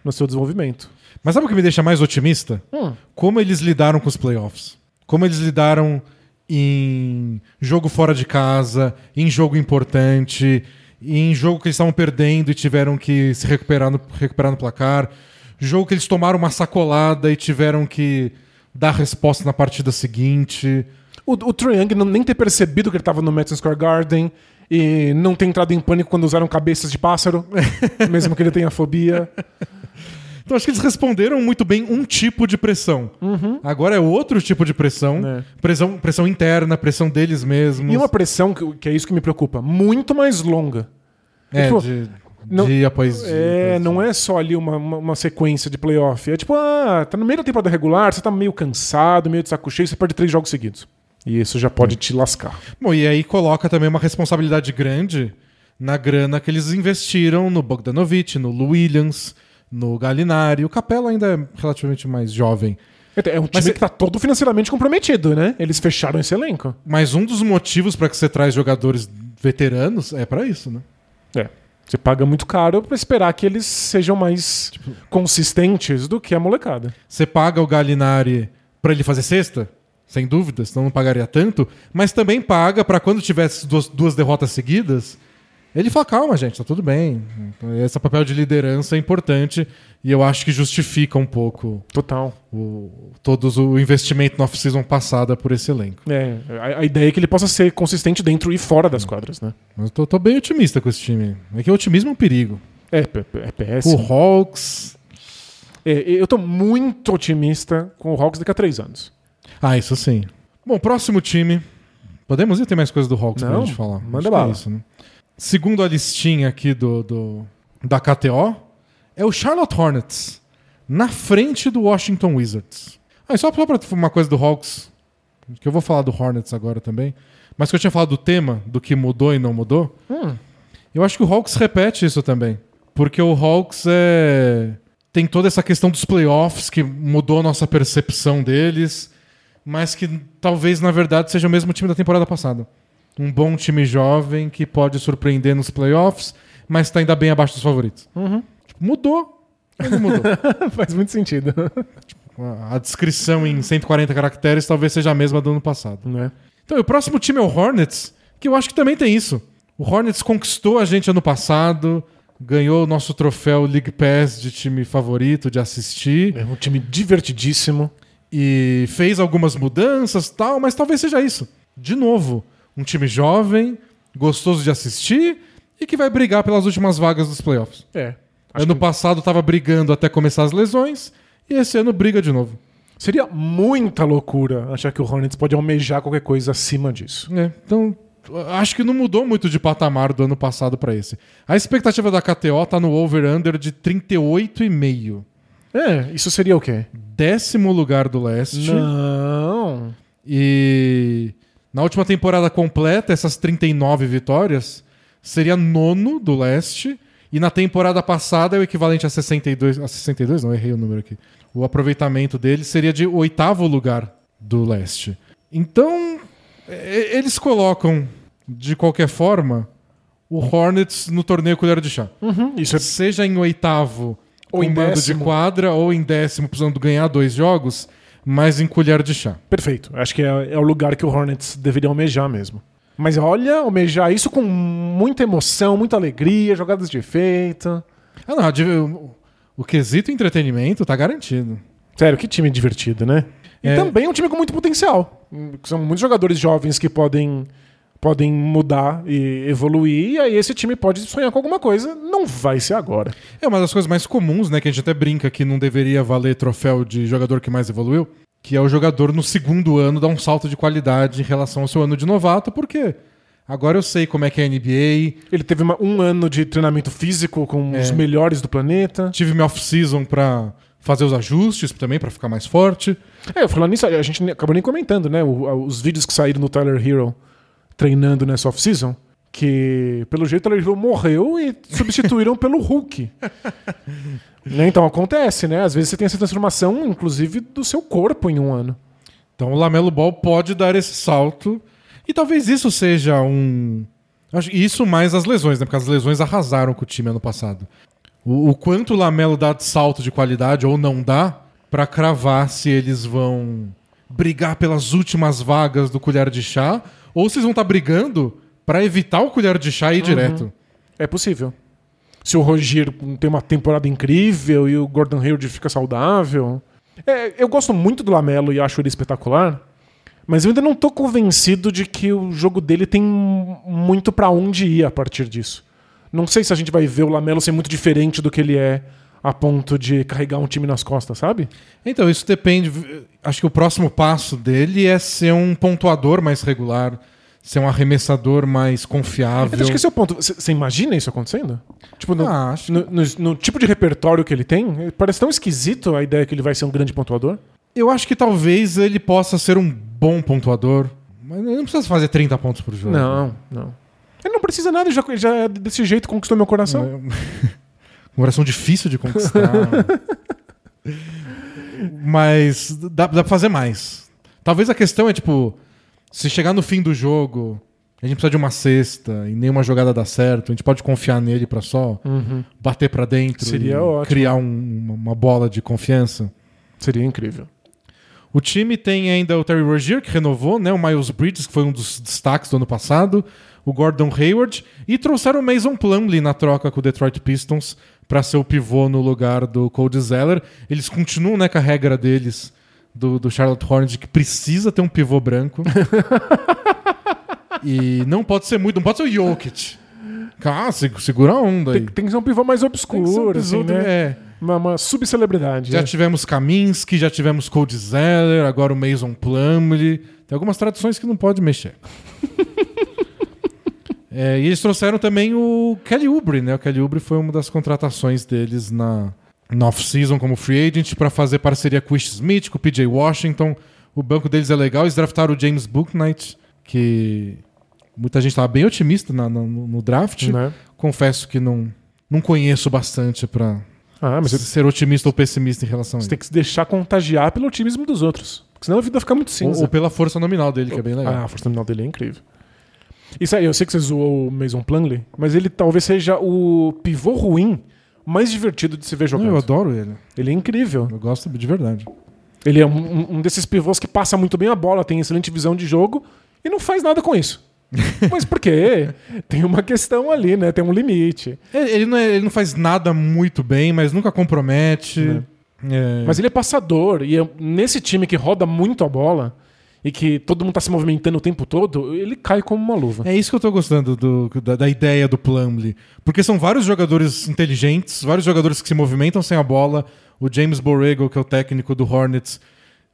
no seu desenvolvimento. Mas sabe o que me deixa mais otimista? Hum. Como eles lidaram com os playoffs. Como eles lidaram em jogo fora de casa, em jogo importante, em jogo que eles estavam perdendo e tiveram que se recuperar no, recuperar no placar. Jogo que eles tomaram uma sacolada e tiveram que dar resposta na partida seguinte. O, o Trae Young não, nem ter percebido que ele tava no Madison Square Garden e não ter entrado em pânico quando usaram cabeças de pássaro, mesmo que ele tenha fobia. Então acho que eles responderam muito bem um tipo de pressão. Agora é outro tipo de pressão. Uhum. É. Pressão, pressão interna, pressão deles mesmos. E uma pressão, que, que é isso que me preocupa, muito mais longa. É, tipo, de, não- dia após dia. É, após não dia. é só ali uma, uma, uma sequência de playoff. É tipo, ah, tá no meio da temporada regular, você tá meio cansado, meio de saco cheio, você perde três jogos seguidos. E isso já pode te lascar. Bom, e aí coloca também uma responsabilidade grande na grana que eles investiram no Bogdanovich, no Lou Williams, no Gallinari. O Capela ainda é relativamente mais jovem. É um time Mas cê- que tá todo financeiramente comprometido, né? Eles fecharam esse elenco. Mas um dos motivos para que você traz jogadores veteranos é para isso, né? É. Você paga muito caro pra esperar que eles sejam mais consistentes do que a molecada. Você paga o Gallinari para ele fazer cesta? Sem dúvida, senão não pagaria tanto. Mas também paga para quando tivesse duas, duas derrotas seguidas, ele fala: calma, gente, tá tudo bem. Esse papel de liderança é importante e eu acho que justifica um pouco Total. o, todos o investimento na off-season passada por esse elenco. É, a, a ideia é que ele possa ser consistente dentro e fora das quadras, né? Mas eu tô, tô bem otimista com esse time. É que o otimismo é um perigo. É, é O péssimo. Hawks. É, eu tô muito otimista com o Hawks daqui a três anos. Ah, isso sim. Bom, próximo time. Podemos ir? Tem mais coisa do Hawks pra Não, gente falar? manda Acho que bala. É isso, né? Segundo a listinha aqui do, do- da KTO, é o Charlotte Hornets. Na frente do Washington Wizards. Ah, e só, pra uma coisa do Hawks, que eu vou falar do Hornets agora também, mas que eu tinha falado do tema, do que mudou e não mudou. Hum. Eu acho que o Hawks repete isso também. Porque o Hawks é... tem toda essa questão dos playoffs que mudou a nossa percepção deles, mas que talvez, na verdade, seja o mesmo time da temporada passada. Um bom time jovem que pode surpreender nos playoffs, mas está ainda bem abaixo dos favoritos. Uhum. Tipo, Mudou. Ele mudou. Faz muito sentido. a descrição em 140 caracteres talvez seja a mesma do ano passado. né? Então, e o próximo time é o Hornets, que eu acho que também tem isso. O Hornets conquistou a gente ano passado, ganhou o nosso troféu League Pass de time favorito de assistir É um time divertidíssimo. e fez algumas mudanças tal, mas talvez seja isso. De novo, um time jovem, gostoso de assistir e que vai brigar pelas últimas vagas dos playoffs. É. Ano que passado estava brigando até começar as lesões e esse ano briga de novo. seria muita loucura achar que o Hornets pode almejar qualquer coisa acima disso. É, então, acho que não mudou muito de patamar do ano passado para esse. A expectativa da KTO tá no over-under de 38,5. É, isso seria o quê? Décimo lugar do leste. Não. E na última temporada completa, essas 39 vitórias, seria nono do leste. E na temporada passada é o equivalente a 62. A 62, não, errei o número aqui. O aproveitamento dele seria de oitavo lugar do leste. Então, eles colocam, de qualquer forma, o Hornets no torneio colher de chá. Uhum, isso é Seja em oitavo Ou com em mando de décimo. quadra, ou em décimo precisando ganhar dois jogos, mas em colher de chá. perfeito. Acho que é, é o lugar que o Hornets deveria almejar mesmo. Mas olha, almejar isso com muita emoção, muita alegria, jogadas de efeito. Ah, não, o, o quesito entretenimento tá garantido. Sério, que time divertido, né? E É. também é um time com muito potencial. São muitos jogadores jovens que podem, podem mudar e evoluir. E aí esse time pode sonhar com alguma coisa. Não vai ser agora. É uma das coisas mais comuns, né? Que a gente até brinca que não deveria valer troféu de jogador que mais evoluiu. Que é o jogador no segundo ano dar um salto de qualidade em relação ao seu ano de novato, porque agora eu sei como é que é a NBA, Ele teve uma- um ano de treinamento físico com É. os melhores do planeta. tive minha off-season pra fazer os ajustes também, pra ficar mais forte. É, falando nisso, a gente acabou nem comentando, né? os vídeos que saíram no Tyler Hero treinando nessa off-season. Que, pelo jeito, Hero morreu e substituíram pelo Hulk. Né, Então acontece, né? Às vezes você tem essa transformação, inclusive, do seu corpo em um ano. Então o Lamelo Ball pode dar esse salto. E talvez isso seja um. Isso mais as lesões, né? Porque as lesões arrasaram com o time ano passado. O, o quanto o Lamelo dá de salto de qualidade ou não dá pra cravar se eles vão brigar pelas últimas vagas do colher de chá ou eles vão estar brigando pra evitar o colher de chá e ir direto. É possível. Se o Rogier tem uma temporada incrível e o Gordon Hayward fica saudável. É, eu gosto muito do Lamelo e acho ele espetacular, mas eu ainda não tô convencido de que o jogo dele tem muito pra onde ir a partir disso. Não sei se a gente vai ver o Lamelo ser muito diferente do que ele é a ponto de carregar um time nas costas, sabe? Então, isso depende. Acho que o próximo passo dele é ser um pontuador mais regular, ser um arremessador mais confiável. Eu acho que esse é o ponto. Você imagina isso acontecendo? Tipo, no, Ah, acho no- no- no tipo de repertório que ele tem, parece tão esquisito a ideia que ele vai ser um grande pontuador. Eu acho que talvez ele possa ser um bom pontuador, mas ele não precisa fazer 30 pontos por jogo. Não, não. Ele não precisa nada, ele já, ele já desse jeito conquistou meu coração. Uma oração difícil de conquistar. mas dá, dá pra fazer mais. Talvez a questão é, tipo, se chegar no fim do jogo, a gente precisa de uma cesta e nenhuma jogada dá certo, a gente pode confiar nele pra só Uhum. bater pra dentro Seria e ótimo. criar um- uma- uma bola de confiança. Seria incrível. O time tem ainda o Terry Rozier, que renovou, né? O Miles Bridges, que foi um dos destaques do ano passado. O Gordon Hayward. E trouxeram o Mason Plumlee na troca com o Detroit Pistons para ser o pivô no lugar do Cody Zeller. Eles continuam né, com a regra deles, do, do Charlotte Hornets, que precisa ter um pivô branco. e não pode ser muito, não pode ser o Jokic. Ah, se- segura a onda aí. Tem, tem que ser um pivô mais um obscuro, pivô, assim, né? é. Uma, uma subcelebridade. Já né? tivemos Kaminsky, já tivemos Cody Zeller, agora o Mason Plumlee. Tem algumas tradições que não pode mexer. É, e eles trouxeram também o Kelly Oubre, né? O Kelly Oubre foi uma das contratações deles na, na off-season como free agent para fazer parceria com o Ish Smith, com o PJ Washington. O banco deles é legal. Eles draftaram o James Booknight, que muita gente estava bem otimista na- na- no, draft. Né? Confesso que não, não conheço bastante para Ah, mas você, ser otimista ou pessimista em relação a você isso. tem que se deixar contagiar pelo otimismo dos outros. Porque senão a vida fica muito Ou, cinza. ou pela força nominal dele, que é bem legal. Ah, a força nominal dele é incrível. Isso aí, eu sei que você zoou o Mason Plumlee, mas ele talvez seja o pivô ruim mais divertido de se ver Eu jogando. adoro ele. Ele é incrível. Eu gosto de verdade. Ele é um, um- desses pivôs que passa muito bem a bola, tem excelente visão de jogo e não faz nada com isso. Mas por quê? Tem uma questão ali, né? Tem um limite. Ele, não, é- ele não faz nada muito bem, mas nunca compromete. É. Mas ele é passador e é- nesse time que roda muito a bola e que todo mundo tá se movimentando o tempo todo, ele cai como uma luva. É isso que eu tô gostando do- da, da ideia do Plumlee. Porque são vários jogadores inteligentes, vários jogadores que se movimentam sem a bola. O James Borrego, que é o técnico do Hornets,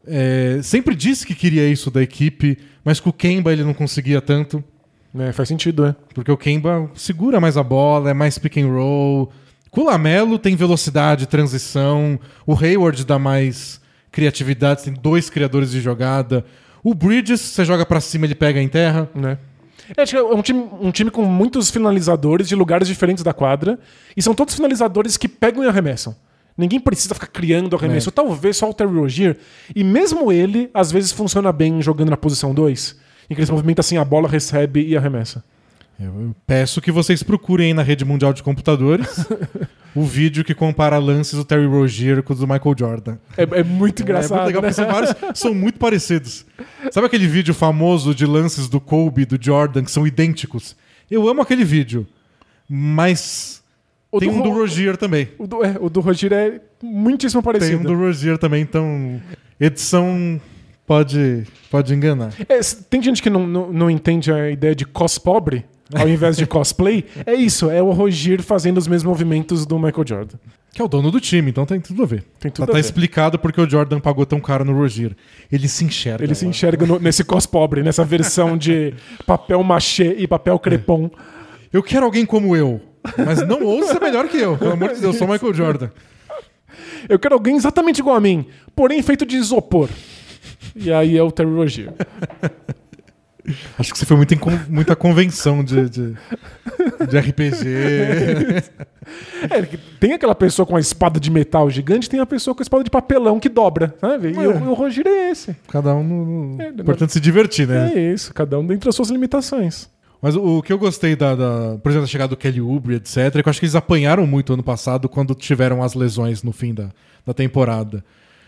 é, sempre disse que queria isso da equipe, mas com o Kemba ele não conseguia tanto. É, faz sentido, é. Porque o Kemba segura mais a bola, é mais pick and roll. Com o Lamelo tem velocidade, transição. O Hayward dá mais criatividade, tem dois criadores de jogada. O Bridges, você joga pra cima, ele pega em terra. né? É, acho que é um time, um time com muitos finalizadores de lugares diferentes da quadra. E são todos finalizadores que pegam e arremessam. Ninguém precisa ficar criando arremesso. É. Talvez só o Terry Rozier. E mesmo ele, às vezes, funciona bem jogando na posição 2. Em que ele se movimenta assim, a bola recebe e arremessa. Eu peço que vocês procurem aí na rede mundial de computadores o vídeo que compara lances do Terry Rozier com os do Michael Jordan. É, é muito engraçado. é muito legal né? porque são, vários, são muito parecidos. Sabe aquele vídeo famoso de lances do Kobe e do Jordan que são idênticos? Eu amo aquele vídeo, mas O tem do um do Ro- Rozier também. O do, é, o do Rozier é muitíssimo Tem parecido. um do Rozier também, então edição pode, pode enganar. É, tem gente que não, não, não entende a ideia de cos pobre, ao invés de cosplay. É isso, é o Rogier fazendo os mesmos movimentos do Michael Jordan. Que é o dono do time, então tem tudo a ver. Tem tudo tá a tá ver. explicado porque o Jordan pagou tão caro no Rozier. Ele se enxerga. Ele se lá. enxerga no- nesse cos pobre, nessa versão de papel machê e papel crepom. Eu quero alguém como eu. Mas não ouça ser melhor que eu. Pelo amor de Deus, eu sou o Michael Jordan. Eu quero alguém exatamente igual a mim, porém feito de isopor. E aí é o Terry Rogier. Acho que você foi muito em muita convenção de, de, de RPG. É, tem aquela pessoa com a espada de metal gigante, tem a pessoa com a espada de papelão que dobra, sabe? E É. o, o é esse. Cada um. no- no- É, Importante se divertir, né? É isso, cada um dentro das suas limitações. Mas o, o que eu gostei da, da- por exemplo, da chegada do Kelly Oubre, etc., é que eu acho que eles apanharam muito ano passado quando tiveram as lesões no fim da, da temporada.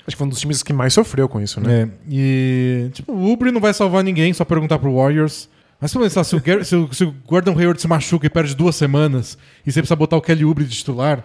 Acho que foi um dos times que mais sofreu com isso, né? É, e, tipo, o Oubre não vai salvar ninguém, só perguntar pro Warriors. Mas se, pensar, se, o, Gar- se o- se o Gordon Hayward se machuca e perde duas semanas e você precisa botar o Kelly Oubre de titular,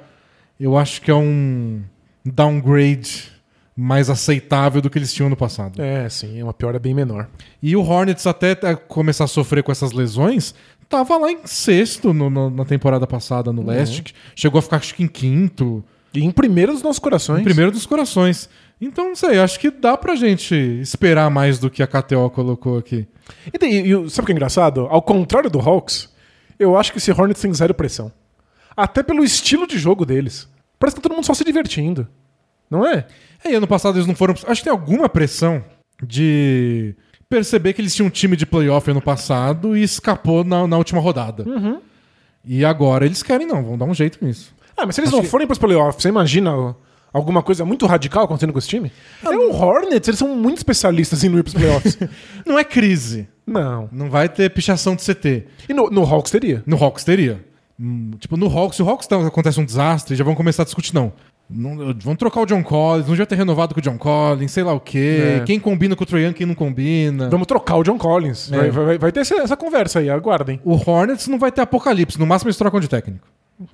eu acho que é um downgrade mais aceitável do que eles tinham no passado. É, sim, uma piora bem menor. E o Hornets, até começar a sofrer com essas lesões, tava lá em sexto no- no- na temporada passada no leste. que Chegou a ficar, acho que em quinto. E em primeiro dos nossos corações. Em primeiro dos corações. Então, não sei, acho que dá pra gente esperar mais do que a KTO colocou aqui. E, e o- sabe o que é engraçado? Ao contrário do Hawks, eu acho que esse Hornets tem zero pressão. Até pelo estilo de jogo deles. Parece que tá todo mundo só se divertindo. Não é? É, e ano passado eles não foram. Acho que tem alguma pressão de perceber que eles tinham um time de playoff ano passado e escapou na, na última rodada. E agora eles querem, não, vão dar um jeito nisso. Ah, mas se eles Acho não que- forem pros playoffs, você imagina alguma coisa muito radical acontecendo com esse time? é o Hornets, eles são muito especialistas em não ir pros playoffs. Não é crise. não. Não vai ter pichação de CT. E no, no Hawks teria. No Hawks teria. Hum, tipo, no Hawks, se o Hawks tá- acontece um desastre, já vão começar a discutir, não. Não, vão trocar o John Collins, não já ter renovado com o John Collins, sei lá o quê. É. Quem combina com o Trae Young, quem não combina. Vamos trocar o John Collins. É. Vai, vai- vai ter essa, essa conversa aí, aguardem. O Hornets não vai ter apocalipse, no máximo eles trocam de técnico.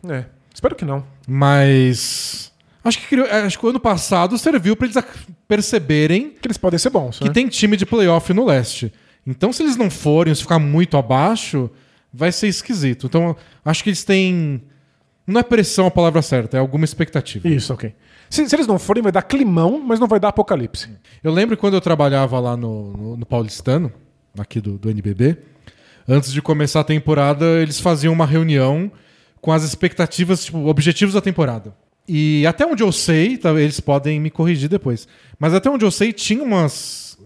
É, espero que não. Mas. Acho que, criou- acho que o ano passado serviu pra eles perceberem Que eles podem ser bons. que né? tem time de playoff no leste. Então, se eles não forem, se ficar muito abaixo, vai ser esquisito. Então, acho que eles têm. Não é pressão a palavra certa, é alguma expectativa. Isso, ok. Se, se eles não forem, vai dar climão, mas não vai dar apocalipse. Eu lembro quando eu trabalhava lá no, no- no Paulistano, aqui do, do NBB, antes de começar a temporada, eles faziam uma reunião com as expectativas, tipo, objetivos da temporada. E até onde eu sei, tá, eles podem me corrigir depois, mas até onde eu sei, tinha umas,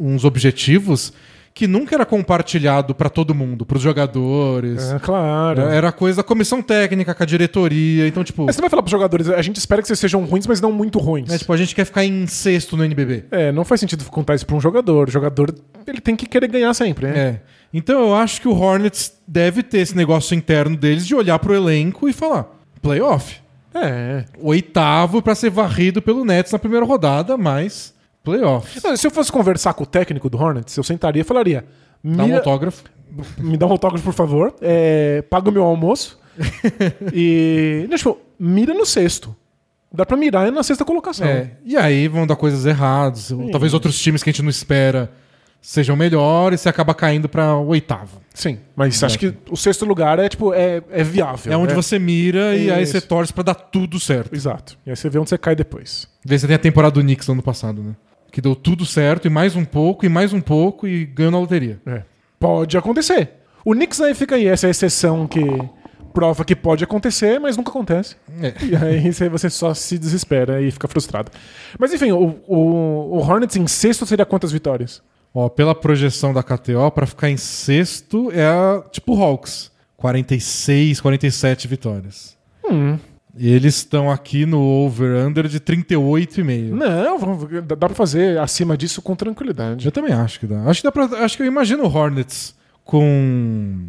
uns objetivos que nunca era compartilhado para todo mundo, para os jogadores. É, claro. Era coisa da comissão técnica, com a diretoria. Então, tipo, Mas você vai falar pros jogadores, a gente espera que vocês sejam ruins, mas não muito ruins. é, tipo, a gente quer ficar em sexto no NBB. É, não faz sentido contar isso pra um jogador. O jogador, ele tem que querer ganhar sempre, né? É. Então eu acho que o Hornets deve ter esse negócio interno deles de olhar pro elenco e falar: playoff. É. Oitavo pra ser varrido pelo Nets na primeira rodada, mas playoffs. Não, Se eu fosse conversar com o técnico do Hornets, eu sentaria e falaria: Dá um autógrafo. me dá um autógrafo, por favor, é, paga o meu almoço e. Não, tipo, mira no sexto. Dá pra mirar na sexta colocação. É, e aí vão dar coisas erradas. ou Talvez outros times que a gente não espera sejam melhores e você acaba caindo pra oitavo. Sim, mas acho que o sexto lugar é, tipo, é, é viável. É onde né? você mira e aí Isso. você torce pra dar tudo certo. Exato. E aí você vê onde você cai depois. Vê se tem a temporada do Knicks no ano passado, né? Que deu tudo certo e mais um pouco e mais um pouco e ganhou na loteria. É. Pode acontecer. O Knicks aí fica aí, essa é exceção que prova que pode acontecer, mas nunca acontece. É. E aí você- você só se desespera e fica frustrado. Mas enfim, o, o, o Hornets em sexto seria quantas vitórias? Ó, pela projeção da KTO, pra ficar em sexto é a, tipo Hawks. 46, 47 vitórias. Hum. E eles estão aqui no over-under de 38,5. Não, vamos- dá pra fazer acima disso com tranquilidade. Eu também acho que dá. Acho que dá pra. Acho que eu imagino o Hornets com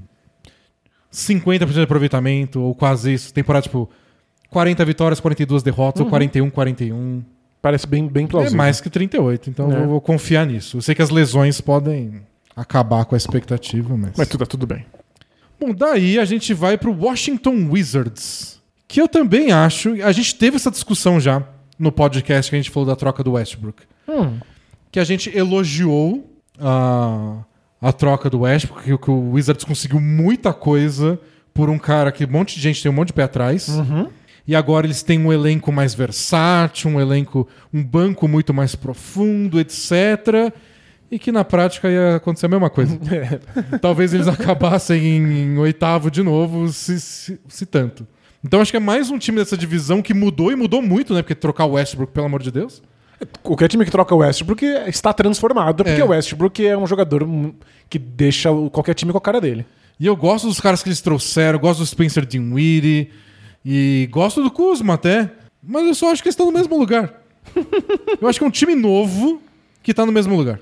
50% de aproveitamento, ou quase isso. Temporada, tipo, 40 vitórias, 42 derrotas, ou 41, 41. Parece bem, bem É plausível. mais que 38, então É. eu vou confiar nisso. Eu sei que as lesões podem acabar com a expectativa, mas. Mas tudo, tá tudo bem. Bom, daí a gente vai pro Washington Wizards. Que eu também acho. A gente teve essa discussão já no podcast que a gente falou da troca do Westbrook. Hum. Que a gente elogiou a, a troca do Westbrook, que, que o Wizards conseguiu muita coisa por um cara que um monte de gente tem um monte de pé atrás. Uhum. E agora eles têm um elenco mais versátil, um elenco, um banco muito mais profundo, etc. E que na prática ia acontecer a mesma coisa. Talvez eles acabassem em, em oitavo de novo, se, se, se tanto. Então acho que é mais um time dessa divisão que mudou e mudou muito, né? Porque trocar o Westbrook, pelo amor de Deus. Qualquer time que troca o Westbrook está transformado, porque É. o Westbrook é um jogador que deixa qualquer time com a cara dele. E eu gosto dos caras que eles trouxeram, gosto do Spencer Dinwiddie e gosto do Kuzma até, mas eu só acho que eles estão no mesmo lugar. eu acho que é um time novo que tá no mesmo lugar.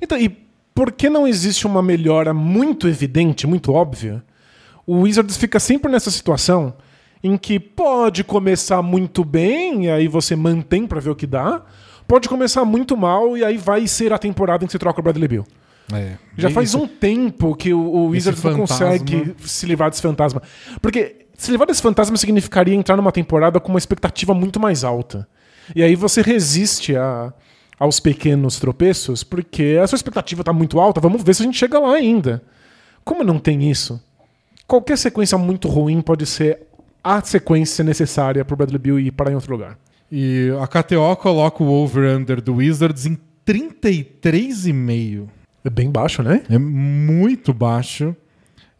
Então, e por que não existe uma melhora muito evidente, muito óbvia? O Wizards fica sempre nessa situação em que pode começar muito bem, e aí você mantém pra ver o que dá. Pode começar muito mal, e aí vai ser a temporada em que você troca o Bradley Bill. É, Já faz um tempo que o, o Wizards não fantasma. consegue se livrar desse fantasma. Porque se livrar desse fantasma significaria entrar numa temporada com uma expectativa muito mais alta. E aí você resiste a- aos pequenos tropeços, porque a sua expectativa tá muito alta, vamos ver se a gente chega lá ainda. Como não tem isso? Qualquer sequência muito ruim pode ser a sequência necessária pro Bradley Bill ir parar em outro lugar. E a KTO coloca o over-under do Wizards em 33,5. É bem baixo, né? É muito baixo.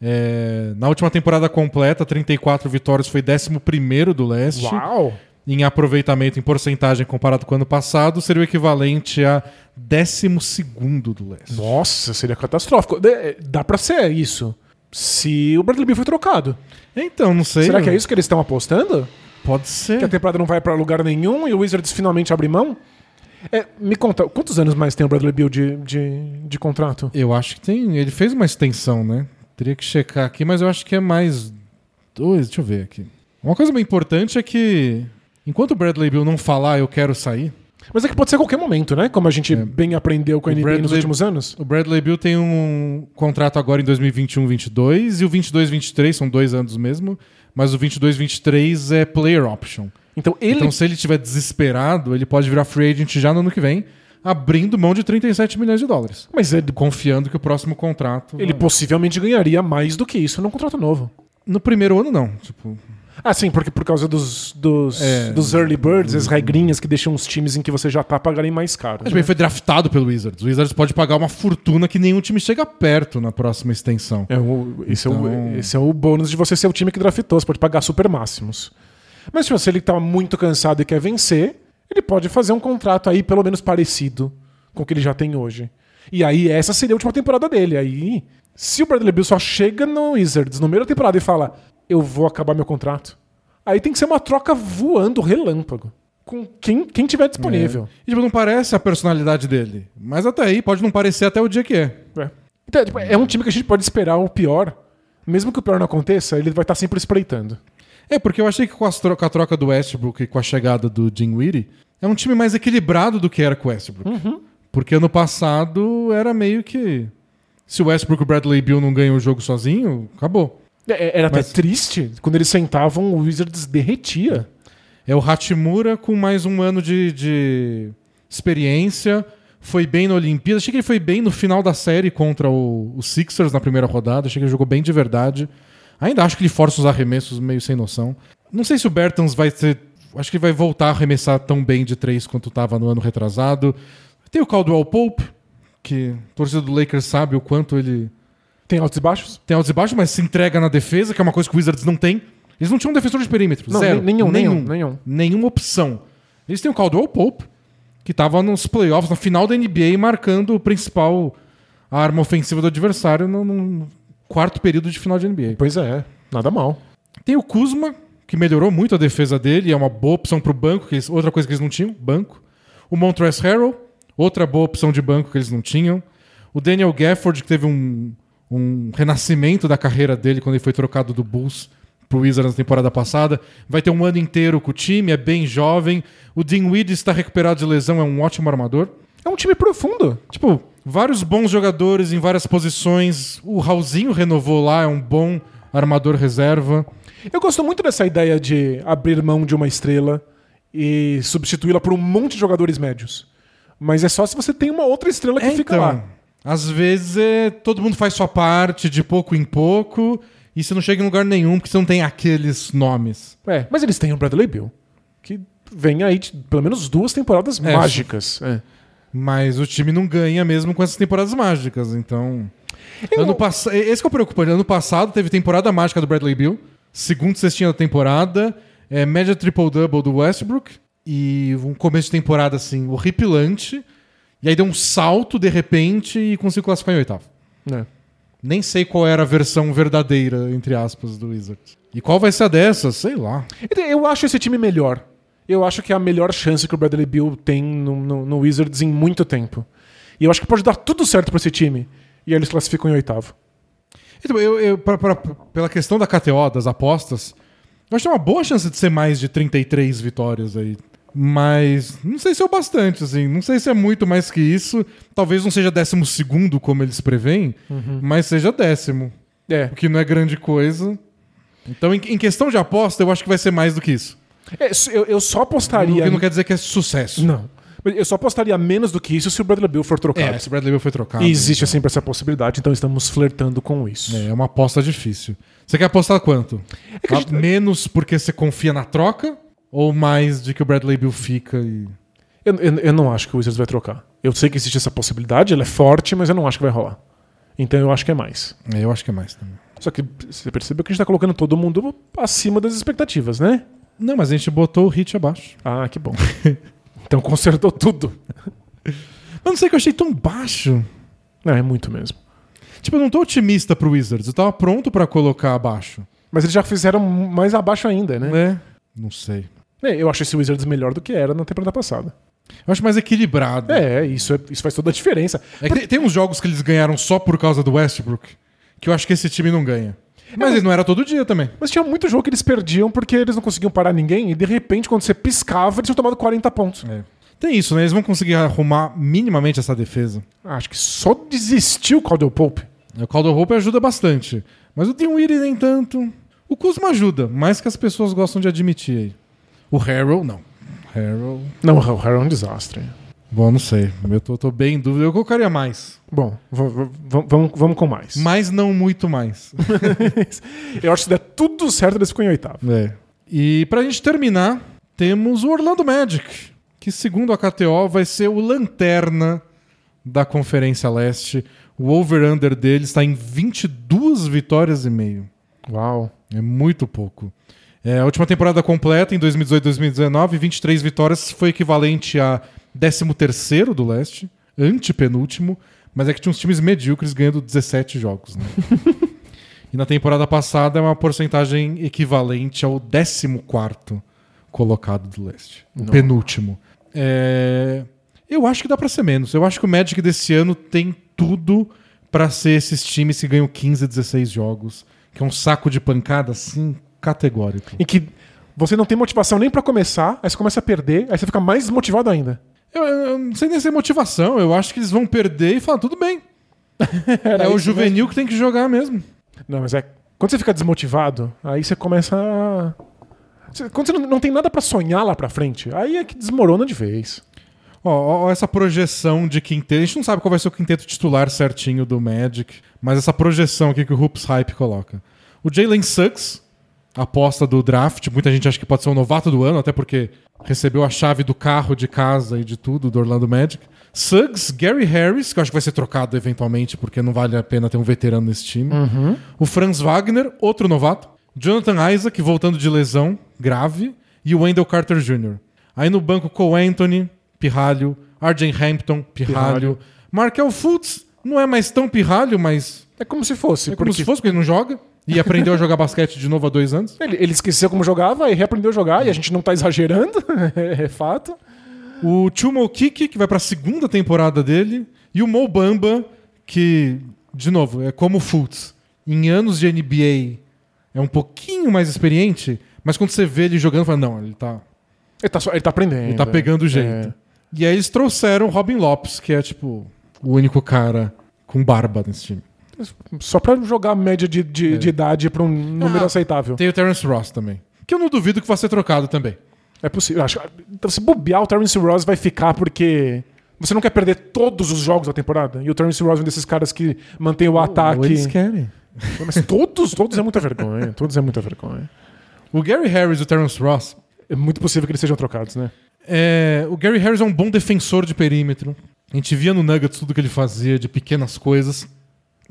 É, na última temporada completa, 34 vitórias, foi 11 do leste. Uau! Em aproveitamento, em porcentagem comparado com o ano passado, seria o equivalente a 12 do leste. Nossa, seria catastrófico. Dá pra ser isso. Se o Bradley Bill foi trocado. Então, não sei. Será que é isso que eles estão apostando? Pode Que a ser. temporada não vai pra lugar nenhum e o Wizards finalmente abre mão? É, me conta, quantos anos mais tem o Bradley Bill de, de, de contrato? Eu acho que tem. Ele fez uma extensão, né? Teria que checar aqui, mas eu acho que é mais dois. Deixa eu ver aqui. Uma coisa bem importante é que enquanto o Bradley Bill não falar eu quero sair, Mas é que pode ser a qualquer momento, né? Como a gente bem aprendeu com a O NBA nos últimos anos. o Bradley Bill tem um contrato agora em 2021-22 e o 22-23 são dois anos mesmo, mas o 22-23 é player option. Então ele. Então, se ele estiver desesperado, ele pode virar free agent já no ano que vem, abrindo mão de 37 milhões de dólares. mas ele, Confiando que o próximo contrato. ele possivelmente ganharia mais do que isso num contrato novo. No primeiro ano, não. Tipo, Ah, sim, porque por causa dos, dos, É. dos early birds, as regrinhas que deixam os times em que você já tá pagarem mais caro. Mas bem, foi draftado pelo Wizards. O Wizards pode pagar uma fortuna que nenhum time chega perto na próxima extensão. É o, esse, é Então- o, esse é o bônus de você ser o time que draftou. Você pode pagar super máximos. Mas tipo, se ele tá muito cansado e quer vencer, ele pode fazer um contrato aí pelo menos parecido com o que ele já tem hoje. E aí essa seria a última temporada dele. Aí, se o Bradley Bill só chega no Wizards no meio da temporada e fala eu vou acabar meu contrato, aí tem que ser uma troca voando relâmpago. Com quem, quem tiver disponível. E, tipo, não parece a personalidade dele. Mas até aí pode não parecer até o dia que é. É. Então, tipo, é um time que a gente pode esperar o pior. Mesmo que o pior não aconteça, ele vai estar sempre espreitando. É, porque eu achei que com, as tro- com a troca do Westbrook e com a chegada do Dinwiddie, é um time mais equilibrado do que era com o Westbrook. Uhum. Porque ano passado era meio que... Se o Westbrook e o Bradley Beal não ganham o jogo sozinho, acabou. É, Era Mas- até triste. Quando eles sentavam, o Wizards derretia. É o Hachimura com mais um ano de, de experiência. Foi bem na Olimpíada. Achei que ele foi bem no final da série contra o, o Sixers na primeira rodada. Achei que ele jogou bem de verdade. Ainda acho que ele força os arremessos meio sem noção. Não sei se o Bertans vai ser. Acho que vai voltar a arremessar tão bem de três quanto estava no ano retrasado. Tem o Caldwell Pope, que a torcida do Lakers sabe o quanto ele Tem altos e baixos? tem altos e baixos, mas se entrega na defesa, que é uma coisa que o Wizards não tem. Eles não tinham um defensor de perímetro. Não, zero. nenhum, nenhum, nenhum. nenhum. Nenhuma opção. Eles têm o Caldwell Pope, que estava nos playoffs, na final da NBA, marcando o principal arma ofensiva do adversário no, no quarto período de final de NBA. Pois é, nada mal. Tem o Kuzma, que melhorou muito a defesa dele, é uma boa opção para o banco, que eles- outra coisa que eles não tinham, banco. O Montrezl Harrell, outra boa opção de banco que eles não tinham. O Daniel Gafford, que teve um, um renascimento da carreira dele quando ele foi trocado do Bulls pro Wizards na temporada passada. Vai ter um ano inteiro com o time, é bem jovem. O Dinwiddie está recuperado de lesão, é um ótimo armador. É um time profundo. Tipo, vários bons jogadores em várias posições. O Raulzinho renovou lá, é um bom armador reserva. Eu gosto muito dessa ideia de abrir mão de uma estrela e substituí-la por um monte de jogadores médios. Mas é só se você tem uma outra estrela que É, fica então, lá. Às vezes é, todo mundo faz sua parte de pouco em pouco e você não chega em lugar nenhum porque você não tem aqueles nomes. É, mas eles têm o Bradley Bill, que vem aí de pelo menos duas temporadas É, mágicas. É. Mas o time não ganha mesmo com essas temporadas mágicas. Então. Eu- Ano pass... Esse que é o preocupante. Ano passado teve temporada mágica do Bradley Bill, segundo cestinha da temporada, é, média triple-double do Westbrook e um começo de temporada assim horripilante. E aí deu um salto de repente e conseguiu classificar em oitavo. É. Nem sei qual era a versão verdadeira, entre aspas, do Wizards. E qual vai ser a dessas? Sei lá. Eu acho esse time melhor. Eu acho que é a melhor chance que o Bradley Bill tem no, no- no Wizards em muito tempo. E eu acho que pode dar tudo certo pra esse time. E aí eles classificam em oitavo. Então, eu, eu- pra- pra- pela questão da KTO, das apostas, eu acho que tem uma boa chance de ser mais de 33 vitórias aí. Mas não sei se é o bastante, assim. Não sei se é muito mais que isso. Talvez não seja décimo segundo, como eles preveem, mas seja décimo. É. O que não é grande coisa. Então, em, em questão de aposta, eu acho que vai ser mais do que isso. É, eu, eu só O apostaria. que não quer dizer que é sucesso. Não. Eu só apostaria menos do que isso se o Bradley Bill for trocado. É, se o Bradley Bill foi trocado. E existe sempre essa possibilidade, então estamos flertando com isso. É, é uma aposta difícil. Você quer apostar quanto? que a gente- Menos porque você confia na troca? Ou mais de que o Bradley Bill fica e. Eu, eu- eu não acho que o Wizards vai trocar. Eu sei que existe essa possibilidade, ela é forte, mas eu não acho que vai rolar. Então eu acho que é mais. É, eu acho que é mais também. Só que você percebeu que a gente tá colocando todo mundo acima das expectativas, né? Não, mas a gente botou o hit abaixo. Ah, que bom. então consertou tudo. Mas não sei que eu achei tão baixo. Não, é muito mesmo. Tipo, eu não tô otimista pro Wizards. Eu tava pronto pra colocar abaixo. Mas eles já fizeram mais abaixo ainda, né? Né? Não sei. É, Eu acho esse Wizards melhor do que era na temporada passada. Eu acho mais equilibrado. É, isso, é- isso faz toda a diferença. É que tem, tem uns jogos que eles ganharam só por causa do Westbrook, que eu acho que esse time não ganha. Mas ele não era todo dia também. Mas tinha muito jogo que eles perdiam porque eles não conseguiam parar ninguém e de repente, quando você piscava, eles tinham tomado 40 pontos. É. Tem isso, né? Eles vão conseguir arrumar minimamente essa defesa. Ah, Acho que só desistiu o Caldwell Pope. O Caldwell Pope ajuda bastante. Mas o Dinwiddie nem tanto. O Kuzma ajuda, mais que as pessoas gostam de admitir aí. O Harrell, não. Harrell... Não, o Harry é um desastre. Bom, não sei. Eu tô, tô bem em dúvida. Eu colocaria mais. Bom, vamos, vamos com mais. Mas não muito mais. Eu acho que se der tudo certo, eles ficam em oitavo. É. E pra gente terminar, temos o Orlando Magic, que segundo a KTO vai ser o lanterna da Conferência Leste. O over-under dele está em 22 vitórias e meio. Uau. É muito pouco. É, a última temporada completa, em 2018-2019, 23 vitórias, foi equivalente a 13º do leste, antepenúltimo, mas é que tinha uns times medíocres ganhando 17 jogos. Né? e na temporada passada é uma porcentagem equivalente ao 14º colocado do leste. O Não. penúltimo. É, Eu acho que dá pra ser menos. Eu acho que o Magic desse ano tem tudo pra ser esses times que ganham 15, 16 jogos. Que é um saco de pancada assim, categórico. Em que você não tem motivação nem pra começar, aí você começa a perder, aí você fica mais desmotivado ainda. Eu, eu não sei nem se é motivação, eu acho que eles vão perder e falar, tudo bem. é o juvenil que tem que jogar mesmo. Não, mas é. Quando você fica desmotivado, aí você começa a. Quando você não, não tem nada pra sonhar lá pra frente, aí é que desmorona de vez. Ó, ó, ó essa projeção de quinteto. A gente não sabe qual vai ser o quinteto titular certinho do Magic, mas essa projeção aqui que o Hoops Hype coloca. O Jalen Suggs, aposta do draft, muita gente acha que pode ser o novato do ano, até porque recebeu a chave do carro, de casa e de tudo do Orlando Magic. Suggs, Gary Harris, que eu acho que vai ser trocado eventualmente, porque não vale a pena ter um veterano nesse time. O Franz Wagner, outro novato. Jonathan Isaac, voltando de lesão grave. E o Wendell Carter Jr. Aí no banco, Cole Anthony, pirralho. RJ Hampton, pirralho. Pirralho. Markel Fultz, não é mais tão pirralho, mas É como se fosse. é como porque se fosse, porque ele não joga. E aprendeu a jogar basquete de novo há dois anos. Ele, ele esqueceu como jogava e reaprendeu a jogar, e a gente não tá exagerando, é, fato. O Chumo Kiki, que vai pra segunda temporada dele. E o Mo Bamba, que, de novo, é como o Fultz. Em anos de NBA é um pouquinho mais experiente, mas quando você vê ele jogando, fala, não, ele tá, Ele tá, só- ele tá aprendendo. ele tá pegando o jeito. É. E aí eles trouxeram Robin Lopes, que é, tipo, o único cara com barba nesse time. Só pra jogar a média de, de, de idade pra um número Ah. aceitável. Tem o Terence Ross também. Que eu não duvido que vai ser trocado também. É possível. Acho, então, se bobear, o Terence Ross vai ficar porque você não quer perder todos os jogos da temporada. E o Terence Ross é um desses caras que mantém o Ou ataque. eles querem. Mas todos, todos é muita vergonha. Todos é muita vergonha. O Gary Harris e o Terence Ross É muito possível que eles sejam trocados, né? É, o Gary Harris é um bom defensor de perímetro. A gente via no Nuggets tudo que ele fazia de pequenas coisas.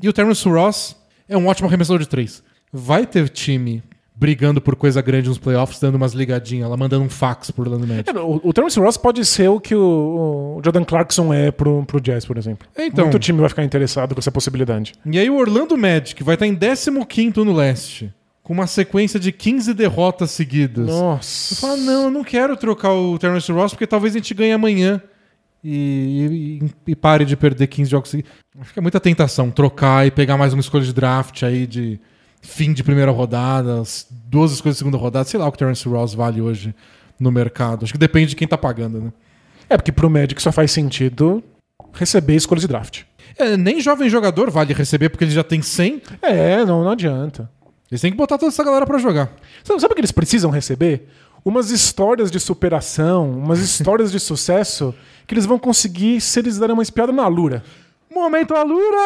E o Terence Ross é um ótimo arremessador de três. Vai ter time brigando por coisa grande nos playoffs, dando umas ligadinhas lá, mandando um fax por Orlando Magic. É, o, o Terence Ross pode ser o que o, o Jordan Clarkson é pro, pro Jazz, por exemplo. Então. Muito time vai ficar interessado com essa possibilidade. E aí o Orlando Magic vai estar em 15º no leste, com uma sequência de 15 derrotas seguidas. Nossa. Você fala, não, eu não quero trocar o Terence Ross porque talvez a gente ganhe amanhã e, e- e pare de perder 15 jogos seguidos. Acho que é muita tentação trocar e pegar mais uma escolha de draft aí de fim de primeira rodada, as duas escolhas de segunda rodada, sei lá o que o Terence Ross vale hoje no mercado. Acho que depende de quem tá pagando, né? É porque pro Magic só faz sentido receber escolhas de draft. É, nem jovem jogador vale receber porque ele já tem 100. É, não, não adianta. Eles têm que botar toda essa galera pra jogar. Sabe, sabe o que eles precisam receber? Umas histórias de superação, umas histórias de sucesso que eles vão conseguir se eles derem uma espiada na Lura. Momento Alura.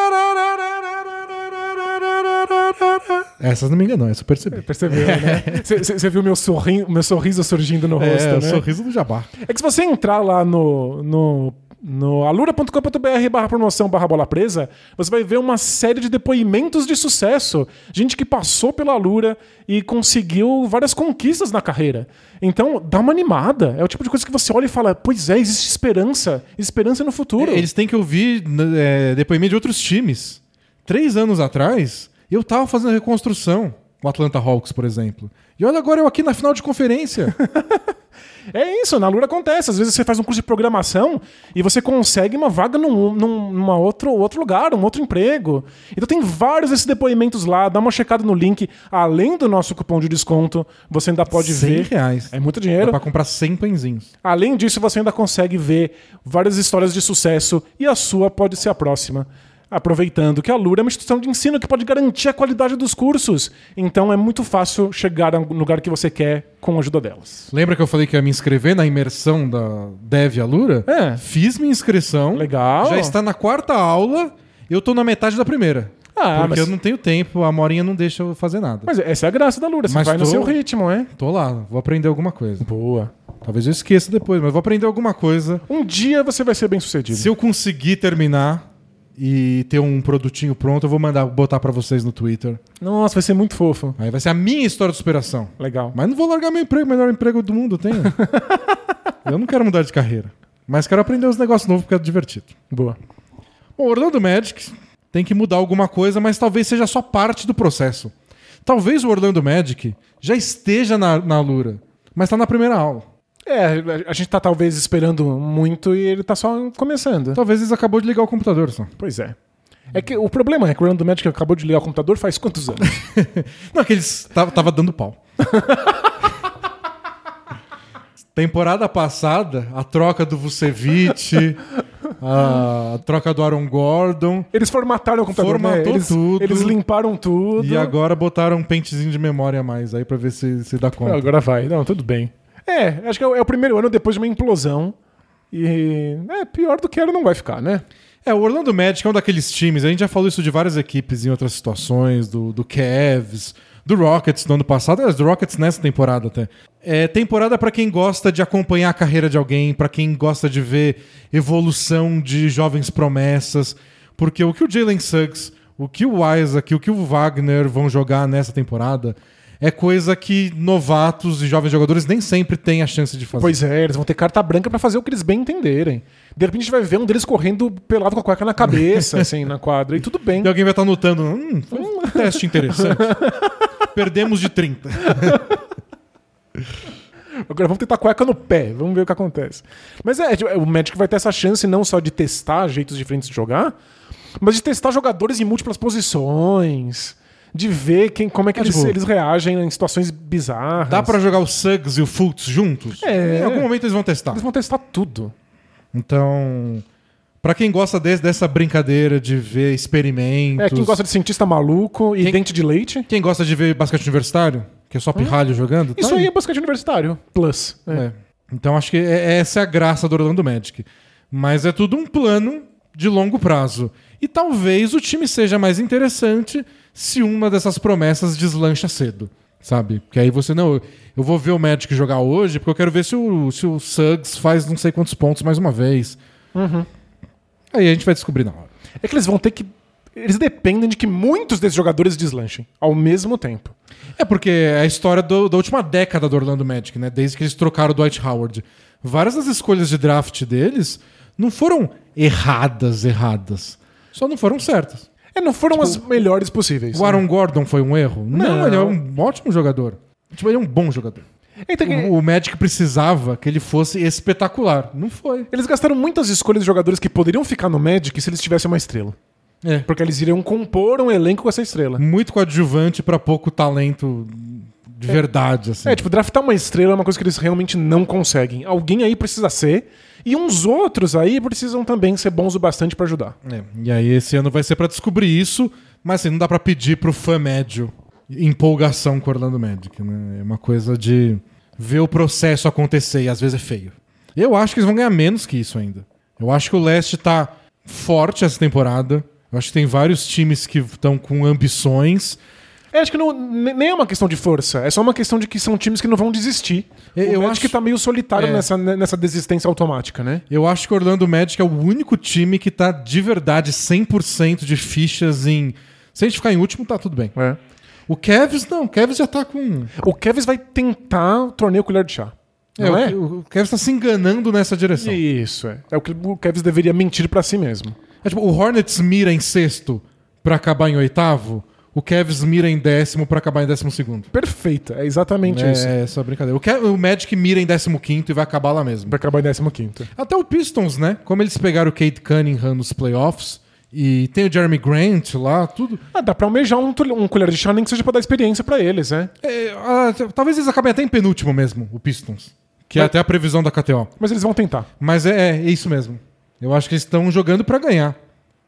Essa não me enganou, essa eu percebi. Percebeu, né? Você viu meu, sorri meu sorriso surgindo no rosto, É, o né? sorriso do Jabá. É que se você entrar lá no, no, no alura.com.br barra promoção barra bola presa, você vai ver uma série de depoimentos de sucesso. Gente que passou pela Alura e conseguiu várias conquistas na carreira. Então, dá uma animada. É o tipo de coisa que você olha e fala, pois é, existe esperança. Esperança no futuro. Eles têm que ouvir né, é, depoimento de outros times. Três anos atrás, eu tava fazendo reconstrução. O Atlanta Hawks, por exemplo. E olha agora eu aqui na final de conferência. É isso, na Lura acontece. Às vezes você faz um curso de programação e você consegue uma vaga num, num numa outro, outro lugar, um outro emprego. Então tem vários desses depoimentos lá, dá uma checada no link. Além do nosso cupom de desconto, você ainda pode 100 ver. reais. É muito Dá dinheiro. pra comprar 100 pãezinhos. Além disso, você ainda consegue ver várias histórias de sucesso e a sua pode ser a próxima. Aproveitando que a Lura é uma instituição de ensino que pode garantir a qualidade dos cursos. Então é muito fácil chegar no lugar que você quer com a ajuda delas. Lembra que eu falei que ia me inscrever na imersão da Dev Alura? É. Fiz minha inscrição. Legal. Já está na quarta aula. Eu tô na metade da primeira. Ah, porque mas- eu não tenho tempo, a Morinha não deixa eu fazer nada. Mas essa é a graça da Lura, você Mas vai no tô- seu ritmo, é? Tô lá, vou aprender alguma coisa. Boa. Talvez eu esqueça depois, mas vou aprender alguma coisa. Um dia você vai ser bem sucedido. Se eu conseguir terminar e ter um produtinho pronto, eu vou mandar botar pra vocês no Twitter. Nossa, vai ser muito fofo. Aí vai ser a minha história de superação. Legal. Mas não vou largar meu emprego, o melhor emprego do mundo tenho. eu não quero mudar de carreira. Mas quero aprender uns negócios novos porque é divertido. Boa. Bom, o Orlando Magic tem que mudar alguma coisa, mas talvez seja só parte do processo. Talvez o Orlando Magic já esteja na, na Lura, mas tá na primeira aula. É, a gente tá talvez esperando muito e ele tá só começando. Talvez eles acabou de ligar o computador só. Pois é. É que o problema é que o Orlando Magic acabou de ligar o computador faz quantos anos? Não, que eles tava, tava dando pau. Temporada passada, a troca do Vucevic, a troca do Aaron Gordon. Eles formataram o computador, né? Formatou eles, tudo. Eles limparam tudo. E agora botaram um pentezinho de memória a mais aí pra ver se, se dá conta. Agora vai. Não, tudo bem. É, acho que é o, é o primeiro ano depois de uma implosão. E é pior do que era não vai ficar, né? É, o Orlando Magic é um daqueles times, a gente já falou isso de várias equipes em outras situações, do, do Cavs, do Rockets no ano passado, é, do Rockets nessa temporada até. É temporada pra quem gosta de acompanhar a carreira de alguém, pra quem gosta de ver evolução de jovens promessas, porque o que o Jalen Suggs, o que o Isaac, o que o Wagner vão jogar nessa temporada é coisa que novatos e jovens jogadores nem sempre têm a chance de fazer. Pois é, eles vão ter carta branca pra fazer o que eles bem entenderem. De repente a gente vai ver um deles correndo pelado com a cueca na cabeça, assim, na quadra, e tudo bem. E alguém vai estar notando, hum, foi um teste interessante. Perdemos de 30. Agora vamos tentar cueca no pé, vamos ver o que acontece. Mas é, tipo, o Magic vai ter essa chance não só de testar jeitos diferentes de jogar, mas de testar jogadores em múltiplas posições, de ver quem, como é que É, eles, tipo, eles reagem em situações bizarras. Dá pra jogar o Suggs e o Fultz juntos? É. Em algum momento eles vão testar. Eles vão testar tudo. Então, pra quem gosta desse- dessa brincadeira de ver experimentos... É, quem gosta de cientista maluco e Quem- dente de leite. quem gosta de ver basquete universitário, que é só pirralho jogando... tá Isso aí é basquete universitário. Plus. É. É. Então acho que é- essa é a graça do Orlando Magic. Mas é tudo um plano de longo prazo. E talvez o time seja mais interessante se uma dessas promessas deslancha cedo. Sabe? Porque aí você, não, eu vou ver o Magic jogar hoje porque eu quero ver se o, se o Suggs faz não sei quantos pontos mais uma vez. Aí a gente vai descobrir na hora. É que eles vão ter que. Eles dependem de que muitos desses jogadores deslanchem ao mesmo tempo. É porque é a história do- da última década do Orlando Magic, né? Desde que eles trocaram o Dwight Howard. Várias das escolhas de draft deles não foram erradas, erradas. Só não foram certas. É, não foram as melhores possíveis. O Aaron Gordon foi um erro? Não, Não. ele é um ótimo jogador. Tipo, ele é um bom jogador. Então, que- O, o Magic precisava que ele fosse espetacular. Não foi. Eles gastaram muitas escolhas de jogadores que poderiam ficar no Magic se eles tivessem uma estrela. É. Porque eles iriam compor um elenco com essa estrela. Muito coadjuvante pra pouco talento de verdade, assim. É, tipo, draftar uma estrela é uma coisa que eles realmente não conseguem. Alguém aí precisa ser, e uns outros aí precisam também ser bons o bastante pra ajudar. É, E aí esse ano vai ser pra descobrir isso, mas assim, não dá pra pedir pro fã médio empolgação com o Orlando Magic, né? É uma coisa de ver o processo acontecer e às vezes é feio. Eu acho que eles vão ganhar menos que isso ainda. Eu acho que o leste tá forte essa temporada. Eu acho que tem vários times que estão com ambições. É, acho que não, ne- nem é uma questão de força, é só uma questão de que são times que não vão desistir. Eu- eu acho- tá meio solitário É. nessa, nessa desistência automática, né? Eu acho que o Orlando Magic é o único time que tá de verdade 100% de fichas em. Se a gente ficar em último, tá tudo bem. É. O Cavs, não. O Cavs já tá com. O Kevs vai tentar o torneio colher de chá. É, Não o, é? o Cavs tá se enganando nessa direção. Isso, é. É o que o Kevs deveria mentir pra si mesmo. É tipo, o Hornets mira em sexto pra acabar em oitavo, o Cavs mira em décimo pra acabar em décimo segundo. Perfeito, é exatamente isso. É essa brincadeira. O, o Magic mira em décimo quinto e vai acabar lá mesmo. Vai acabar em 15. Até o Pistons, né? Como eles pegaram o Kate Cunningham nos playoffs e tem o Jeremy Grant lá, tudo. Ah, dá pra almejar um, um colher de chá, nem que seja pra dar experiência pra eles, né? É, ah, talvez eles acabem até em penúltimo mesmo, o Pistons. Que é Mas- até a previsão da KTO. Mas eles vão tentar. Mas é, é isso mesmo. Eu acho que eles estão jogando pra ganhar.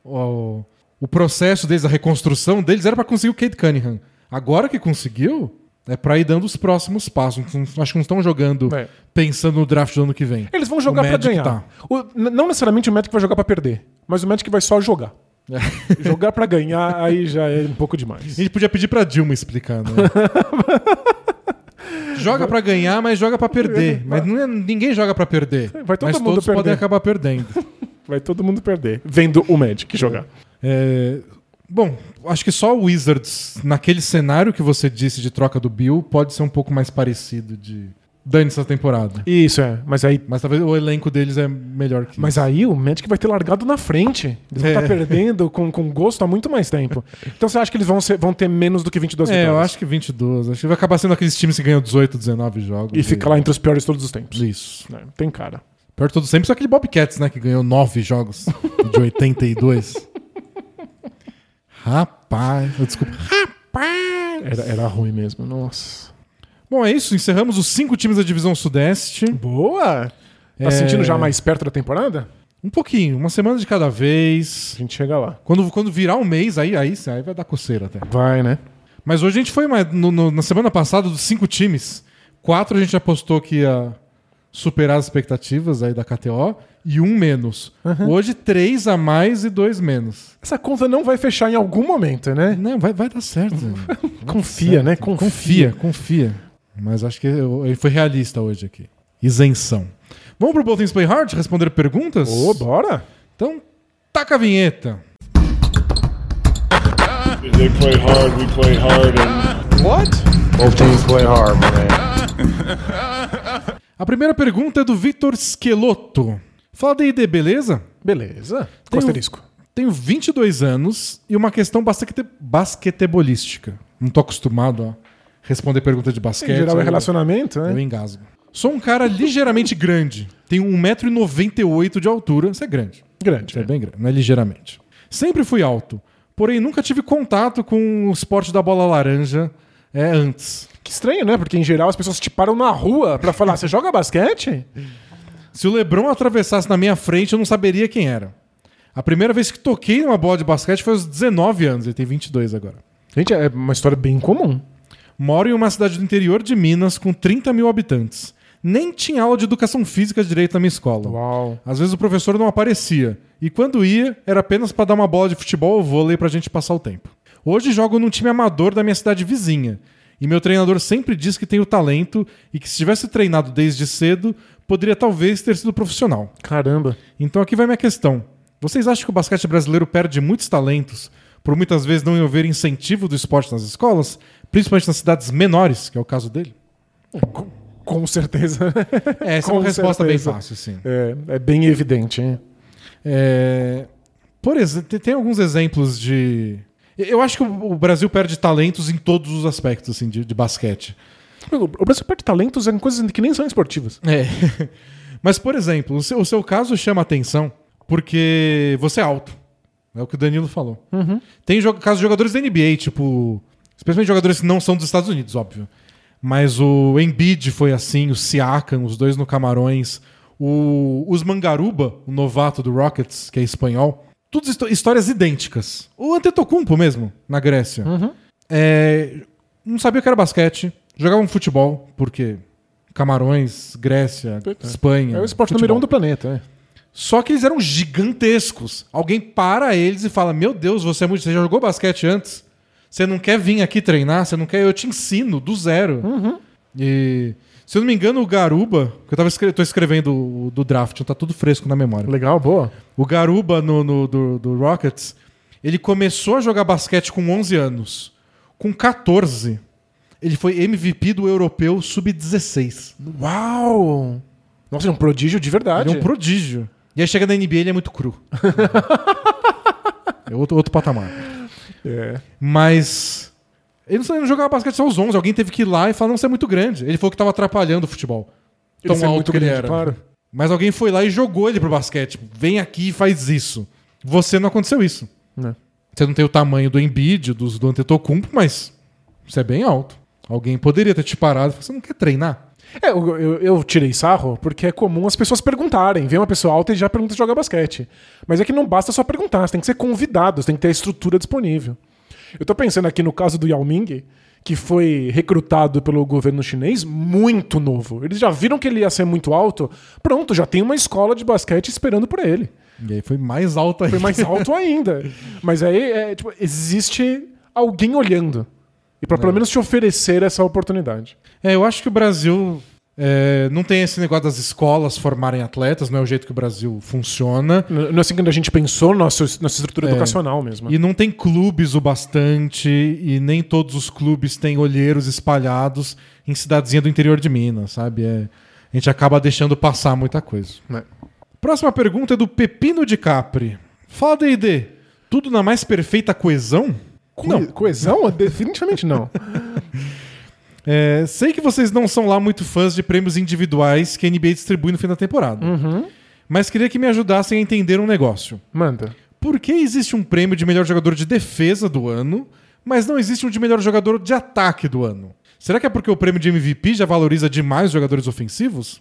O, o processo deles, a reconstrução deles era pra conseguir o Kate Cunningham. Agora que conseguiu, é pra ir dando os próximos passos. Acho que não estão jogando É. pensando no draft do ano que vem. Eles vão jogar Magic ganhar. tá. O- não necessariamente o Magic vai jogar pra perder, mas o Magic vai só jogar. jogar pra ganhar aí já é um pouco demais. A gente podia pedir pra Dilma explicar, né? joga pra ganhar, mas joga pra perder. Mas não é- ninguém joga pra perder. Vai todo mas mundo todos perder. podem acabar perdendo. Vai todo mundo perder vendo o Magic jogar. É, bom, acho que só o Wizards, naquele cenário que você disse de troca do Bill, pode ser um pouco mais parecido de dane essa temporada. Isso é, mas aí Mas talvez o elenco deles é melhor que Mas aí o Magic vai ter largado na frente. Eles vão É. estar perdendo com, com gosto há muito mais tempo. Então você acha que eles vão, ser- vão ter menos do que 22 É, eu vitórias? acho que 22. Acho que vai acabar sendo aqueles times que ganham 18, 19 jogos. E fica lá entre os piores de todos os tempos. Isso. É, tem cara. Pior de todos sempre só aquele Bobcats, né? Que ganhou 9 jogos de 82. Rapaz. Desculpa. Rapaz. Era, era ruim mesmo, nossa. Bom, é isso. Encerramos os cinco times da divisão Sudeste. Boa! Tá É. sentindo já mais perto da temporada? Um pouquinho, uma semana de cada vez. A gente chega lá. Quando, quando virar um mês, aí, aí, aí vai dar coceira até. Vai, né? Mas hoje a gente foi mais. no- no- na semana passada, dos cinco times, quatro a gente apostou que ia superar as expectativas aí da KTO e um menos. Hoje, três a mais e dois menos. Essa conta não vai fechar em algum momento, né? Não, vai, vai dar certo. Confia, né? Confia, confia. Mas acho que ele foi realista hoje aqui. Isenção. Vamos pro Both Things Play Hard responder perguntas? Ô, bora! Então, taca a vinheta. They play hard, we play hard, and What? Both teams play hard, man. A primeira pergunta é do Vitor Schelotto. Fala D&D, beleza? Beleza. Um- asterisco. Tenho 22 anos e uma questão basquete, basquetebolística. Não tô acostumado a responder pergunta de basquete. Em geral é eu- relacionamento, Eu né? engasgo. Sou um cara ligeiramente grande. Tenho 1,98m de altura. Isso é grande. Grande. Isso é bem grande, não é ligeiramente. Sempre fui alto, porém nunca tive contato com o esporte da bola laranja é, antes. Que estranho, né? Porque em geral as pessoas te param na rua pra falar: você joga basquete? Se o LeBron atravessasse na minha frente, eu não saberia quem era. A primeira vez que toquei numa bola de basquete foi aos 19 anos, ele tem 22 agora. Gente, é uma história bem comum. Moro em uma cidade do interior de Minas com 30 mil habitantes. Nem tinha aula de educação física direito na minha escola. Uau. Às vezes o professor não aparecia. E quando ia, era apenas para dar uma bola de futebol ou vôlei pra gente passar o tempo. Hoje jogo num time amador da minha cidade vizinha. E meu treinador sempre diz que tenho talento e que se tivesse treinado desde cedo, poderia talvez ter sido profissional. Caramba. Então aqui vai minha questão. Vocês acham que o basquete brasileiro perde muitos talentos por muitas vezes não haver incentivo do esporte nas escolas, principalmente nas cidades menores, que é o caso dele? Com, com certeza. É, essa é Com uma resposta bem certeza. fácil, sim. É, é bem evidente, hein? É, Por exemplo, tem alguns exemplos de. Eu acho que o Brasil perde talentos em todos os aspectos assim, de, de basquete. O Brasil perde talentos em coisas que nem são esportivas. É. Mas, por exemplo, o seu, o seu caso chama atenção porque você é alto. É o que o Danilo falou. Tem jo casos de jogadores da NBA, tipo. Especialmente jogadores que não são dos Estados Unidos, óbvio. Mas o Embiid foi assim, o Siakam, os dois no Camarões. O Usman Garuba, o novato do Rockets, que é espanhol. Todas histó- histórias idênticas. O Antetokounmpo mesmo, na Grécia. É, não sabia o que era basquete. Jogavam futebol, porque Camarões, Grécia, Espanha. É o esporte futebol. número um do planeta, né? Só que eles eram gigantescos. Alguém para eles e fala: Meu Deus, você é muito. Você já jogou basquete antes? Você não quer vir aqui treinar? Você não quer? Eu te ensino do zero. E. Se eu não me engano, o Garuba, que eu tava escre tô escrevendo o do draft, então tá tudo fresco na memória. Legal, boa. O Garuba no, no- do, do Rockets, ele começou a jogar basquete com 11 anos. Com 14, ele foi MVP do europeu sub-16. Uau! Nossa, é um prodígio de verdade. Ele é um prodígio. E aí chega na NBA ele é muito cru. é outro, outro patamar. É. Mas. Ele não, ele não jogava basquete só aos 11. Alguém teve que ir lá e falar: não, você é muito grande. Ele falou que tava atrapalhando o futebol. Tão Ele ser alto muito que ele grande, era. claro. Mas alguém foi lá e jogou ele pro basquete. Tipo, Vem aqui e faz isso. Você não aconteceu isso. Né? Você não tem o tamanho do Embiid, do, do Antetokounmpo, mas você é bem alto. Alguém poderia ter te parado e falado, você não quer treinar? É, eu, eu- eu tirei sarro porque é comum as pessoas perguntarem. Vem uma pessoa alta e já pergunta se joga basquete. Mas é que não basta só perguntar, você tem que ser convidado, você tem que ter a estrutura disponível. Eu tô pensando aqui no caso do Yao Ming, que foi recrutado pelo governo chinês muito novo. Eles já viram que ele ia ser muito alto. Pronto, já tem uma escola de basquete esperando por ele. E aí foi mais alto ainda. Foi mais alto ainda. Mas aí, é, tipo, existe alguém olhando. E pra pelo menos te oferecer essa oportunidade. É, eu acho que o Brasil é, não tem esse negócio das escolas formarem atletas, não é o jeito que o Brasil funciona. Não é assim que a gente pensou nossa, nossa estrutura educacional mesmo. E não tem clubes o bastante, e nem todos os clubes têm olheiros espalhados em cidadezinha do interior de Minas, sabe? É, a gente acaba deixando passar muita coisa. Né? Próxima pergunta é do Pepino de Capri. Fala, D&D, tudo na mais perfeita coesão? Co- Coesão? Definitivamente não. É, sei que vocês não são lá muito fãs de prêmios individuais que a NBA distribui no fim da temporada. Mas queria que me ajudassem a entender um negócio. Manda. Por que existe um prêmio de melhor jogador de defesa do ano, mas não existe um de melhor jogador de ataque do ano? Será que é porque o prêmio de MVP já valoriza demais os jogadores ofensivos?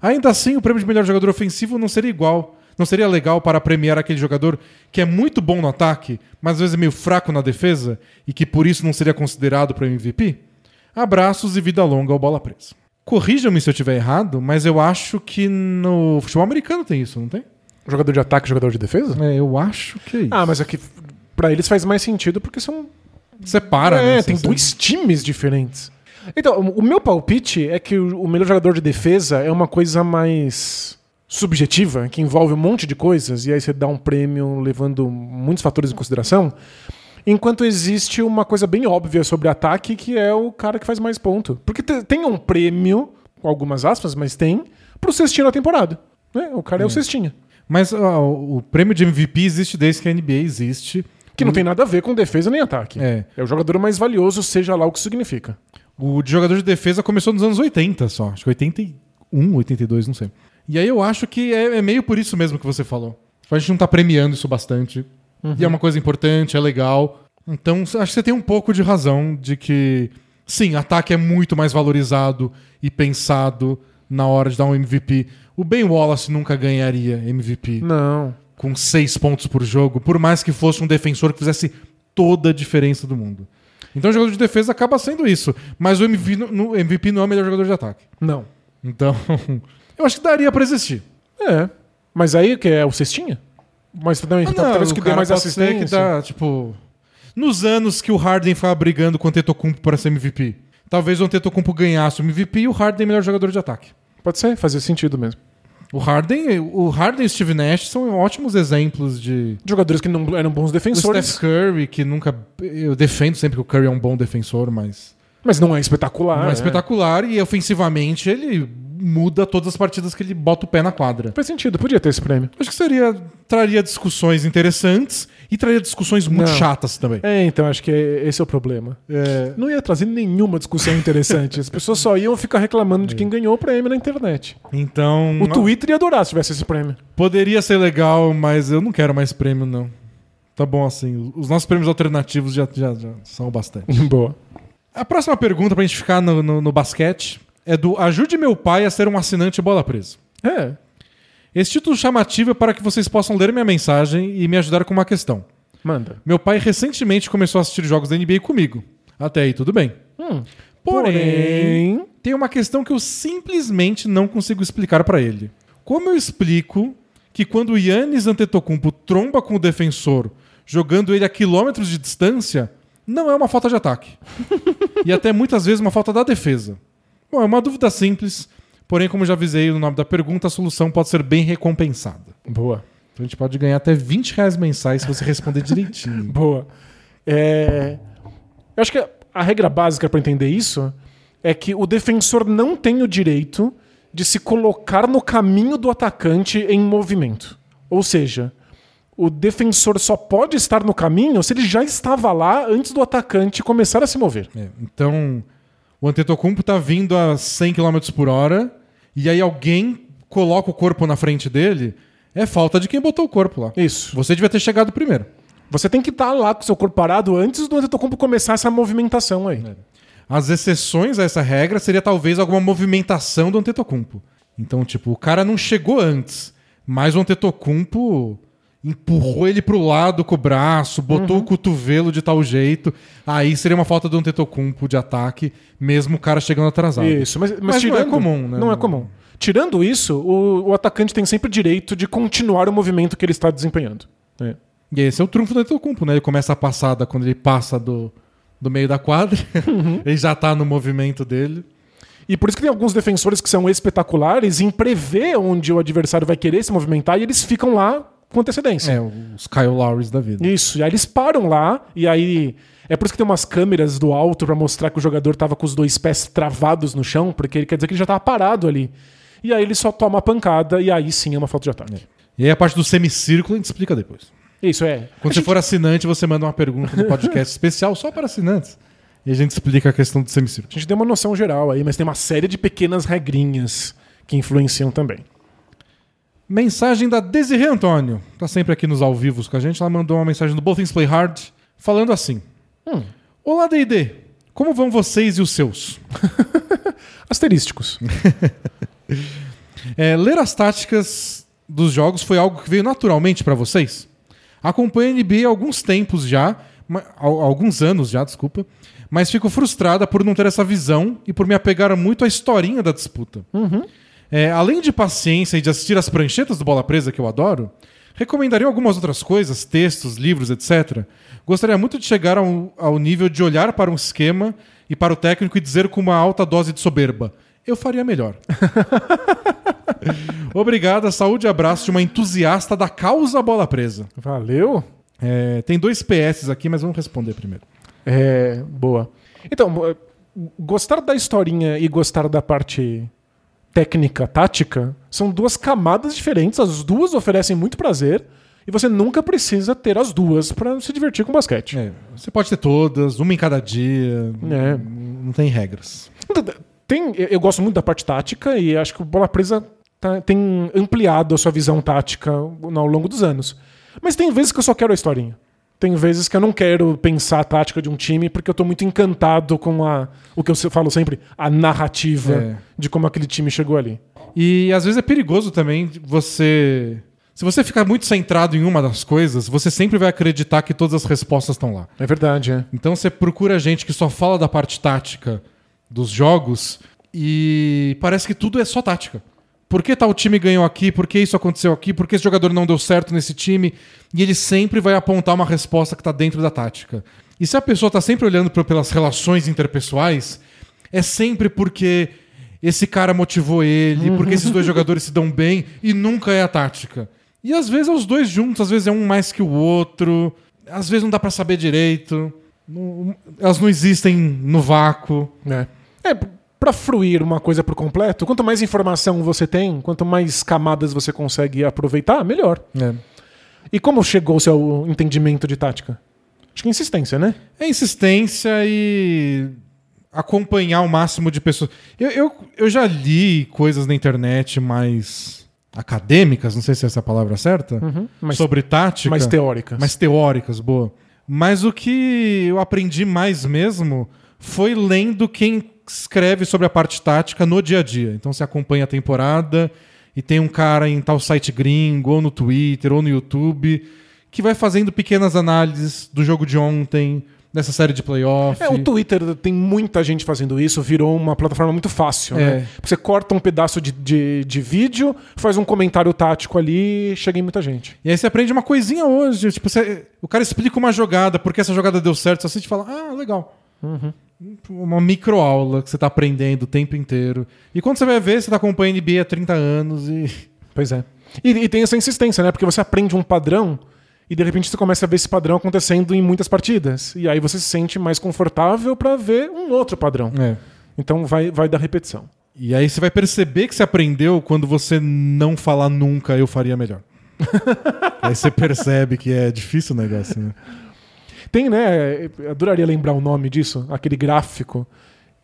Ainda assim, o prêmio de melhor jogador ofensivo não seria igual. Não seria legal para premiar aquele jogador que é muito bom no ataque, mas às vezes é meio fraco na defesa e que por isso não seria considerado para MVP? Abraços e vida longa ao bola presa. Corrijam-me se eu estiver errado, mas eu acho que no futebol americano tem isso, não tem? Jogador de ataque e jogador de defesa? É, eu acho que é isso. Ah, mas aqui pra eles faz mais sentido porque são. Separa, é, né? tem Você- dois times diferentes. Então, o meu palpite é que o o melhor jogador de defesa é uma coisa mais subjetiva, que envolve um monte de coisas, e aí você dá um prêmio levando muitos fatores em consideração. Enquanto existe uma coisa bem óbvia sobre ataque, que é o cara que faz mais ponto. Porque te- tem um prêmio, com algumas aspas, mas tem, pro cestinho da temporada. né? O cara é o cestinha. Mas ó, o prêmio de MVP existe desde que a NBA existe. Que não tem nada a ver com defesa nem ataque. É. É o jogador mais valioso, seja lá o que significa. O de jogador de defesa começou nos anos 80 só. Acho que 81, 82, não sei. E aí eu acho que é, é meio por isso mesmo que você falou. A gente não tá premiando isso bastante. E é uma coisa importante, é legal. Então acho que você tem um pouco de razão de que, sim, ataque é muito mais valorizado e pensado na hora de dar um MVP. O Ben Wallace nunca ganharia MVP Não. com seis pontos por jogo, por mais que fosse um defensor que fizesse toda a diferença do mundo. Então o jogador de defesa acaba sendo isso. Mas o MVP, no- MVP não é o melhor jogador de ataque. Não. Então, eu acho que daria pra existir. É. Mas aí que é o cestinha? Mas também, Ah, talvez o que dê mais ser assistência. que dá, tipo... Nos anos que o Harden ficava brigando com o Antetokounmpo para ser MVP, talvez o Antetokounmpo ganhasse o MVP e o Harden é o melhor jogador de ataque. Pode ser, fazia sentido mesmo. O Harden, o Harden e o Steve Nash são ótimos exemplos de Jogadores que não eram bons o defensores, Steph Curry, que nunca eu defendo sempre que o Curry é um bom defensor, mas mas não é espetacular. não é né? espetacular e ofensivamente ele muda todas as partidas que ele bota o pé na quadra. Faz sentido, podia ter esse prêmio. Acho que seria traria discussões interessantes e traria discussões muito Não. chatas também. É, então acho que é- esse é o problema. Não ia trazer nenhuma discussão interessante. As pessoas só iam ficar reclamando de quem ganhou o prêmio na internet. Então, O Twitter ia adorar se tivesse esse prêmio. poderia ser legal, mas eu não quero mais prêmio não. Tá bom assim, os nossos prêmios alternativos já, já, já são bastante. Boa. A próxima pergunta pra gente ficar no, no, no basquete é do Ajude meu pai a ser um assinante bola presa. É. Esse título chamativo é para que vocês possam ler minha mensagem e me ajudar com uma questão. Manda. Meu pai recentemente começou a assistir jogos da NBA comigo. Até aí tudo bem. Hum. Porém, Porém- tem uma questão que eu simplesmente não consigo explicar pra ele. Como eu explico que quando o Yannis Antetokounmpo tromba com o defensor, jogando ele a quilômetros de distância, não é uma falta de ataque. e até muitas vezes uma falta da defesa. Bom, é uma dúvida simples, porém, como já avisei no nome da pergunta, a solução pode ser bem recompensada. Boa. Então a gente pode ganhar até 20 reais mensais se você responder direitinho. Boa. É, Eu acho que a- regra básica para entender isso é que o defensor não tem o direito de se colocar no caminho do atacante em movimento. Ou seja, o defensor só pode estar no caminho se ele já estava lá antes do atacante começar a se mover. É, então, o Antetokounmpo tá vindo a 100 km por hora e aí alguém coloca o corpo na frente dele, é falta de quem botou o corpo lá. Isso. Você devia ter chegado primeiro. Você tem que estar lá com o seu corpo parado antes do Antetokounmpo começar essa movimentação aí. As exceções a essa regra seria talvez alguma movimentação do Antetokounmpo. Então, tipo, o cara não chegou antes, mas o Antetokounmpo empurrou ele pro lado com o braço, botou o cotovelo de tal jeito, aí seria uma falta do Antetokounmpo de ataque, mesmo o cara chegando atrasado. Isso, mas, mas, Mas não é tirando, comum, né? Não é comum. Tirando isso, o, o atacante tem sempre o direito de continuar o movimento que ele está desempenhando. É. E esse é o trunfo do Antetokounmpo, né? Ele começa a passada quando ele passa do, do meio da quadra. ele já tá no movimento dele. E por isso que tem alguns defensores que são espetaculares em prever onde o adversário vai querer se movimentar e eles ficam lá com antecedência. É, os Kyle Lowrys da vida. Isso, e aí eles param lá, e aí. É por isso que tem umas câmeras do alto pra mostrar que o jogador tava com os dois pés travados no chão, porque ele quer dizer que ele já tava parado ali. E aí ele só toma a pancada, e aí sim é uma falta de ataque. E aí a parte do semicírculo a gente explica depois. Isso é. Quando A você gente- for assinante, você manda uma pergunta no podcast especial só para assinantes. E a gente explica a questão do semicírculo. A gente deu uma noção geral aí, mas tem uma série de pequenas regrinhas que influenciam também. Mensagem da Desirê Antônio. Tá sempre aqui nos ao vivos com a gente. Ela mandou uma mensagem do Both Things Play Hard falando assim: Hum. Olá, D&D. Como vão vocês e os seus? Asterísticos. É, ler as táticas dos jogos foi algo que veio naturalmente pra vocês? Acompanho a NBA há alguns tempos já, há alguns anos já, desculpa, mas fico frustrada por não ter essa visão e por me apegar muito à historinha da disputa. É, além de paciência e de assistir as pranchetas do Bola Presa, que eu adoro, recomendaria algumas outras coisas, textos, livros, etc. Gostaria muito de chegar ao, ao nível de olhar para um esquema e para o técnico e dizer com uma alta dose de soberba. Eu faria melhor. Obrigada, saúde e abraço de uma entusiasta da causa Bola Presa. Valeu. É, tem dois PS aqui, mas vamos responder primeiro. É, boa. Então, gostar da historinha e gostar da parte técnica, tática, são duas camadas diferentes. As duas oferecem muito prazer e você nunca precisa ter as duas pra se divertir com basquete. É, você pode ter todas, uma em cada dia. É. Não tem regras. Tem, eu gosto muito da parte tática e acho que o Bola Presa tá- tem ampliado a sua visão tática ao longo dos anos. Mas tem vezes que eu só quero a historinha. Tem vezes que eu não quero pensar a tática de um time porque eu tô muito encantado com a, o que eu falo sempre, a narrativa É. de como aquele time chegou ali. E às vezes é perigoso também você. Se você ficar muito centrado em uma das coisas, você sempre vai acreditar que todas as respostas estão lá. É verdade, é. Então você procura gente que só fala da parte tática dos jogos e parece que tudo é só tática. Por que tal time ganhou aqui? Por que isso aconteceu aqui? Por que esse jogador não deu certo nesse time? E ele sempre vai apontar uma resposta que está dentro da tática. E se a pessoa está sempre olhando pelas relações interpessoais, é sempre porque esse cara motivou ele, porque esses dois jogadores se dão bem e nunca é a tática. E às vezes é os dois juntos, às vezes é um mais que o outro, às vezes não dá pra saber direito. Não- elas não existem no vácuo. É, é para fruir uma coisa por completo, quanto mais informação você tem, quanto mais camadas você consegue aproveitar, melhor. E como chegou o seu entendimento de tática? Acho que insistência, né? É insistência e acompanhar o máximo de pessoas. Eu, eu, eu já li coisas na internet mais acadêmicas, não sei se essa é a palavra certa, Mas, sobre tática. mais teóricas. mais teóricas, boa. Mas o que eu aprendi mais mesmo foi lendo quem escreve sobre a parte tática no dia a dia. Então você acompanha a temporada e tem um cara em tal site gringo, ou no Twitter, ou no YouTube, que vai fazendo pequenas análises do jogo de ontem, dessa série de playoff. É, o Twitter tem muita gente fazendo isso, virou uma plataforma muito fácil, É. né? Você corta um pedaço de, de, de vídeo, faz um comentário tático ali e chega em muita gente. E aí você aprende uma coisinha hoje. Tipo, você- o cara explica uma jogada, porque essa jogada deu certo, você assiste e fala, ah, legal. Uma microaula que você tá aprendendo o tempo inteiro. E quando você vai ver, você tá acompanhando NBA há 30 anos e. Pois é. E, e tem essa insistência, né? Porque você aprende um padrão e de repente você começa a ver esse padrão acontecendo em muitas partidas. E aí você se sente mais confortável pra ver um outro padrão. É. Então vai, vai dar repetição. E aí você vai perceber que você aprendeu quando você não falar nunca eu faria melhor. aí você percebe que é difícil o negócio, né? Tem, né? Eu adoraria lembrar o nome disso, aquele gráfico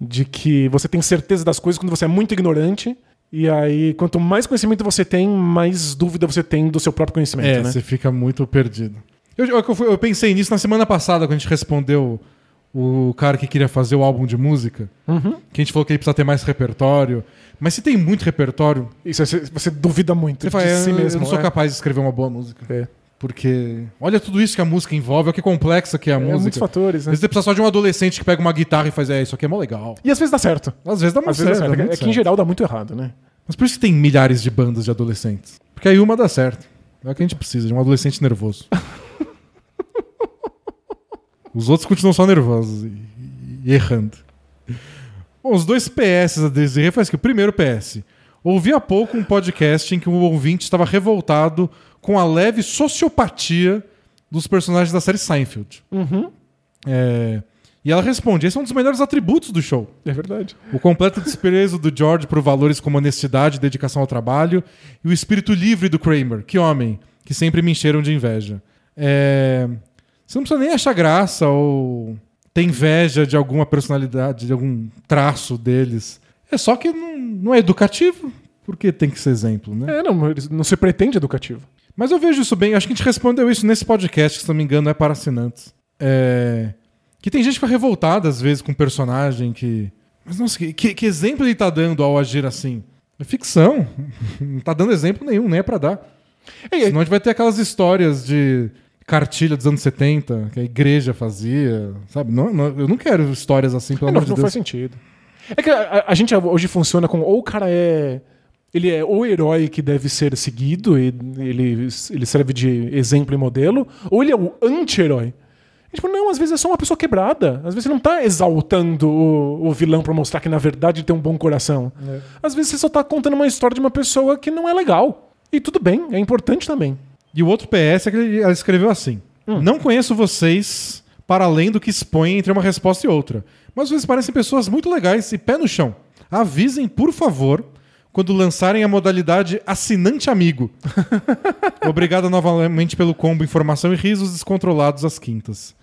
de que você tem certeza das coisas quando você é muito ignorante. E aí, quanto mais conhecimento você tem, mais dúvida você tem do seu próprio conhecimento, É, né? você fica muito perdido. Eu, eu, eu pensei nisso na semana passada, quando a gente respondeu o cara que queria fazer o álbum de música. Uhum. Que a gente falou que ele precisa ter mais repertório. Mas se tem muito repertório, Isso, você, você duvida muito você de fala, "É, si eu, mesmo. eu não sou é. capaz de escrever uma boa música. É. Porque olha tudo isso que a música envolve, olha que complexa que é a É, música. muitos fatores, Às né? vezes você precisa só de um adolescente que pega uma guitarra e faz, é, isso aqui é mó legal. E às vezes dá certo. Às vezes dá Às vezes dá certo. certo. dá É muito que em certo. geral dá muito errado, né? Mas por isso que tem milhares de bandas de adolescentes. Porque aí uma dá certo. É o que a gente precisa, de um adolescente nervoso. Os outros continuam só nervosos e, e errando. Bom, os dois PS a Desirê faz que o primeiro PS. Ouvi há pouco um podcast em que um ouvinte estava revoltado com a leve sociopatia dos personagens da série Seinfeld. É, e ela responde: esse é um dos melhores atributos do show. É verdade. O completo desprezo do George por valores como honestidade e dedicação ao trabalho, e o espírito livre do Kramer, que homem, que sempre me encheram de inveja. É, Você não precisa nem achar graça ou ter inveja de alguma personalidade, de algum traço deles. É só que não, não é educativo, porque tem que ser exemplo, né? É, não, não se pretende educativo. Mas eu vejo isso bem, acho que a gente respondeu isso nesse podcast, que se não me engano é para assinantes. É, Que tem gente que fica revoltada às vezes com um personagem que. Mas nossa, que, que- exemplo ele tá dando ao agir assim? É ficção. Não tá dando exemplo nenhum, nem é pra dar. Ei, Senão a gente vai ter aquelas histórias de cartilha dos anos 70, que a igreja fazia, sabe? Não, não- eu não quero histórias assim, pelo É, não, amor de não Deus. faz sentido. É que a- a gente hoje funciona com ou o cara é. Ele é o herói que deve ser seguido, e ele, ele serve de exemplo e modelo, ou ele é o anti-herói. Tipo, não, às vezes é só uma pessoa quebrada. Às vezes você não tá exaltando o, o vilão pra mostrar que, na verdade, tem um bom coração. Às vezes você só tá contando uma história de uma pessoa que não é legal. E tudo bem, é importante também. E o outro PS é que ele- ela escreveu assim: Não conheço vocês para além do que expõem entre uma resposta e outra. Mas vocês parecem pessoas muito legais e pé no chão. Avisem, por favor, quando lançarem a modalidade assinante amigo. Obrigado novamente pelo combo informação e risos descontrolados às quintas.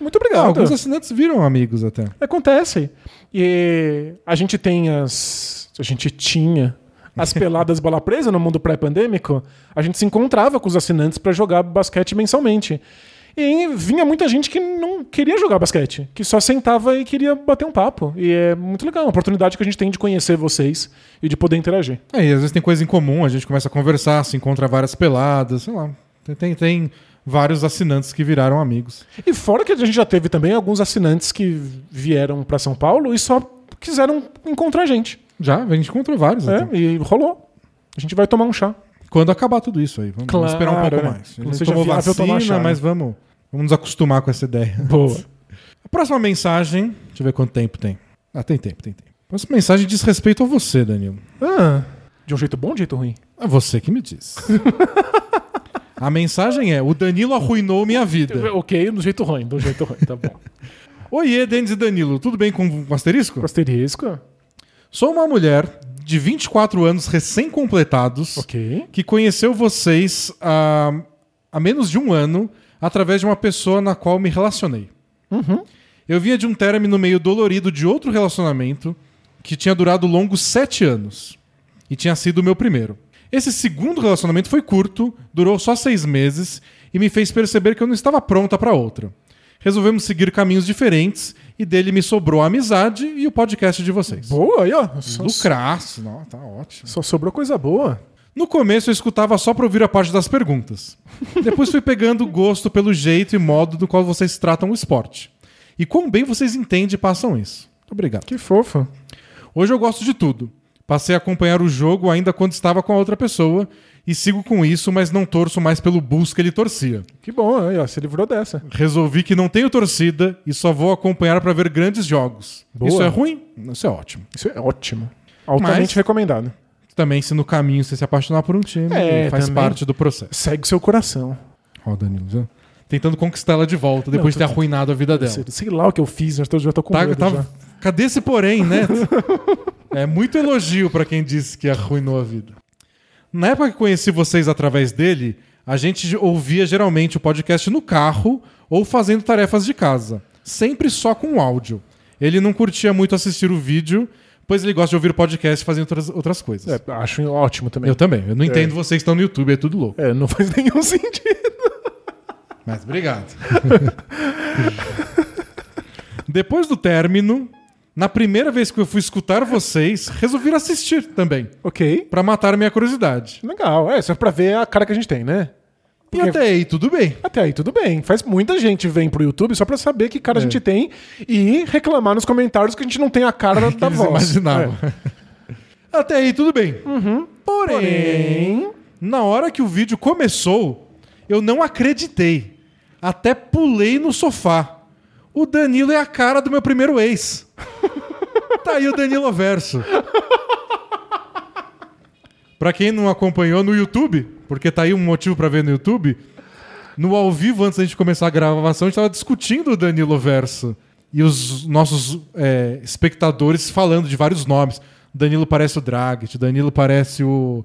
Muito Ah, obrigado. alguns assinantes viram amigos até. Acontece. E a gente tem as. A gente tinha as peladas bola presa no mundo pré-pandêmico. A gente se encontrava com os assinantes pra jogar basquete mensalmente. E vinha muita gente que não queria jogar basquete, que só sentava e queria bater um papo. E é muito legal, uma oportunidade que a gente tem de conhecer vocês e de poder interagir. É, e às vezes tem coisa em comum, a gente começa a conversar, se encontra várias peladas, sei lá. Tem, tem, tem vários assinantes que viraram amigos. E fora que a gente já teve também alguns assinantes que vieram pra São Paulo e só quiseram encontrar a gente. Já, a gente encontrou vários. É, até. e rolou. A gente vai tomar um chá. Quando acabar tudo isso aí. Vamos, vamos Claro, esperar um pouco né? mais. A gente tomou viável tomar vacina, chá, né? mas vamos, vamos nos acostumar com essa ideia. Boa. A próxima mensagem, deixa eu ver quanto tempo tem. Ah, tem tempo, tem tempo. A próxima mensagem diz respeito a você, Danilo. Ah, de um jeito bom ou de um jeito ruim? É você que me diz. a mensagem é: o Danilo arruinou minha vida. Ok, do jeito ruim, do jeito ruim, tá bom. Oiê, Denis e Danilo, tudo bem com o asterisco? Asterisco. Sou uma mulher de 24 anos recém-completados Ok. que conheceu vocês há, há menos de um ano através de uma pessoa na qual me relacionei. Eu vinha de um término meio dolorido de outro relacionamento que tinha durado longos sete anos e tinha sido o meu primeiro. Esse segundo relacionamento foi curto, durou só seis meses e me fez perceber que eu não estava pronta para outra. Resolvemos seguir caminhos diferentes e dele me sobrou a amizade e o podcast de vocês. Boa aí, ó. Lucraço, não, tá ótimo. só sobrou coisa boa. No começo eu escutava só pra ouvir a parte das perguntas. Depois fui pegando gosto pelo jeito e modo do qual vocês tratam o esporte. E quão bem vocês entendem e passam isso. Muito obrigado. Que fofo. Hoje eu gosto de tudo. Passei a acompanhar o jogo ainda quando estava com a outra pessoa e sigo com isso, mas não torço mais pelo Bulls que ele torcia. Que bom, aí, ó. Se livrou dessa. Resolvi que não tenho torcida e só vou acompanhar pra ver grandes jogos. Boa. Isso é ruim? Isso é ótimo. Isso é ótimo. Altamente Mas- recomendado. Também se no caminho você se apaixonar por um time, É, faz parte do processo. Segue seu coração. Ó, Danilo, já. Tentando conquistar ela de volta depois Não, de ter tô- arruinado a vida dela. Sei, sei lá o que eu fiz, mas tô- já tô com Tá, medo tá- já. Cadê esse porém, né? é muito elogio pra quem disse que arruinou a vida. Na época que conheci vocês através dele, a gente ouvia geralmente o podcast no carro ou fazendo tarefas de casa, sempre só com áudio. Ele não curtia muito assistir o vídeo, pois ele gosta de ouvir o podcast fazendo outras, outras coisas. É, acho ótimo também. Eu também. Eu não entendo vocês que estão no YouTube, é tudo louco. É, não faz nenhum sentido. Mas obrigado. Depois do término, na primeira vez que eu fui escutar vocês, resolvi assistir também, Ok. Pra matar minha curiosidade. Legal. É, só pra ver a cara que a gente tem, né? E Porque- até aí, tudo bem. Até aí tudo bem. Faz muita gente vem pro YouTube só pra saber que cara a gente tem e reclamar nos comentários que a gente não tem a cara da voz. imaginavam. Até aí, tudo bem. Porém, Porém, na hora que o vídeo começou, eu não acreditei. Até pulei no sofá. O Danilo é a cara do meu primeiro ex. tá aí o Danilo Verso. Pra quem não acompanhou no YouTube, porque tá aí um motivo pra ver no YouTube, no ao vivo, antes da gente começar a gravação, a gente tava discutindo o Danilo Verso. E os nossos é, espectadores falando de vários nomes. Danilo parece o Dragic, Danilo parece o,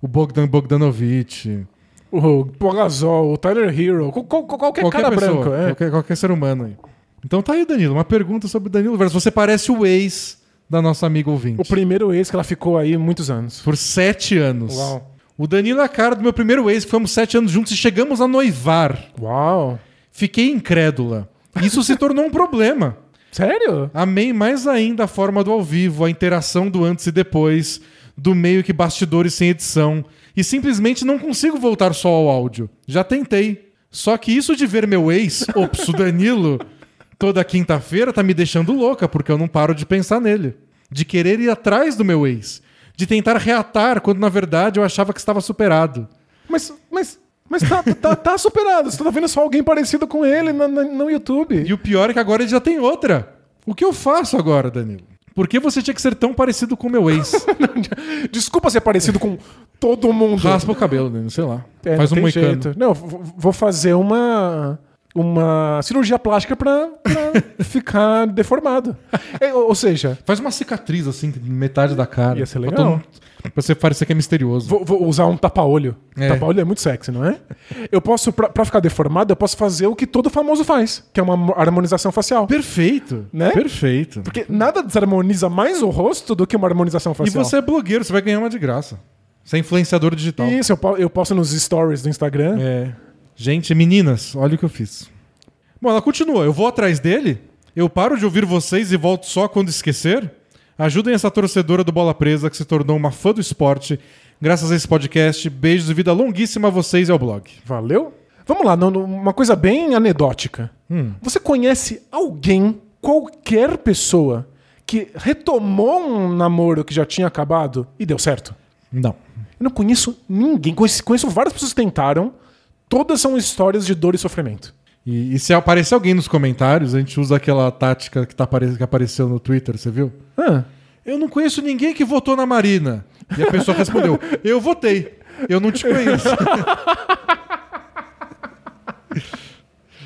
o Bogdan Bogdanovic. o Pogazol, o Tyler Hero, qual- qual- qualquer, cara pessoa, branco. É. qualquer, qualquer ser humano aí. Então tá aí, Danilo, uma pergunta sobre o Danilo Verso. Você parece o ex da nossa amiga ouvinte. O primeiro ex que ela ficou aí muitos anos. Por sete anos. Uau. O Danilo é a cara do meu primeiro ex, que fomos sete anos juntos e chegamos a noivar. Uau. Fiquei incrédula. Isso se tornou um problema. Sério? Amei mais ainda a forma do ao vivo, a interação do antes e depois, do meio que bastidores sem edição. E simplesmente não consigo voltar só ao áudio. Já tentei. Só que isso de ver meu ex, ops, o Danilo, toda quinta-feira tá me deixando louca, porque eu não paro de pensar nele. De querer ir atrás do meu ex. De tentar reatar quando na verdade eu achava que estava superado. Mas, mas, mas tá, tá, tá superado. Você tá vendo só alguém parecido com ele no, no, no YouTube. E o pior é que agora ele já tem outra. O que eu faço agora, Danilo? Por que você tinha que ser tão parecido com o meu ex? Desculpa ser parecido com todo mundo. Raspa o cabelo, Danilo, sei lá. É, Faz um moicano. jeito. Não, vou fazer uma uma cirurgia plástica pra, pra ficar deformado. É, ou seja, Faz uma cicatriz, assim, metade da cara. Ia ser Pra legal. Pra você parecer que é misterioso. vou, vou usar um tapa-olho. É. Tapa-olho é muito sexy, não é? Eu posso, pra, pra ficar deformado, eu posso fazer o que todo famoso faz, que é uma harmonização facial. Perfeito. Né? Perfeito. Porque nada desarmoniza mais o rosto do que uma harmonização E facial. você é blogueiro, você vai ganhar uma de graça. Você é influenciador digital. Isso, eu, eu posto nos stories do Instagram. É. Gente, meninas, olha o que eu fiz. Bom, ela continua. Eu vou atrás dele, eu paro de ouvir vocês e volto só quando esquecer. Ajudem essa torcedora do Bola Presa que se tornou uma fã do esporte graças a esse podcast. Beijos e vida longuíssima a vocês e ao blog. Valeu? Vamos lá, uma coisa bem anedótica. Você conhece alguém, qualquer pessoa, que retomou um namoro que já tinha acabado e deu certo? Não. Eu não conheço ninguém. Conheço, conheço várias pessoas que tentaram. Todas são histórias de dor e sofrimento. E, e se aparecer alguém nos comentários, a gente usa aquela tática que, tá apare- que apareceu no Twitter, você viu? Ah, Eu não conheço ninguém que votou na Marina. E a pessoa respondeu: Eu votei. Eu não te conheço.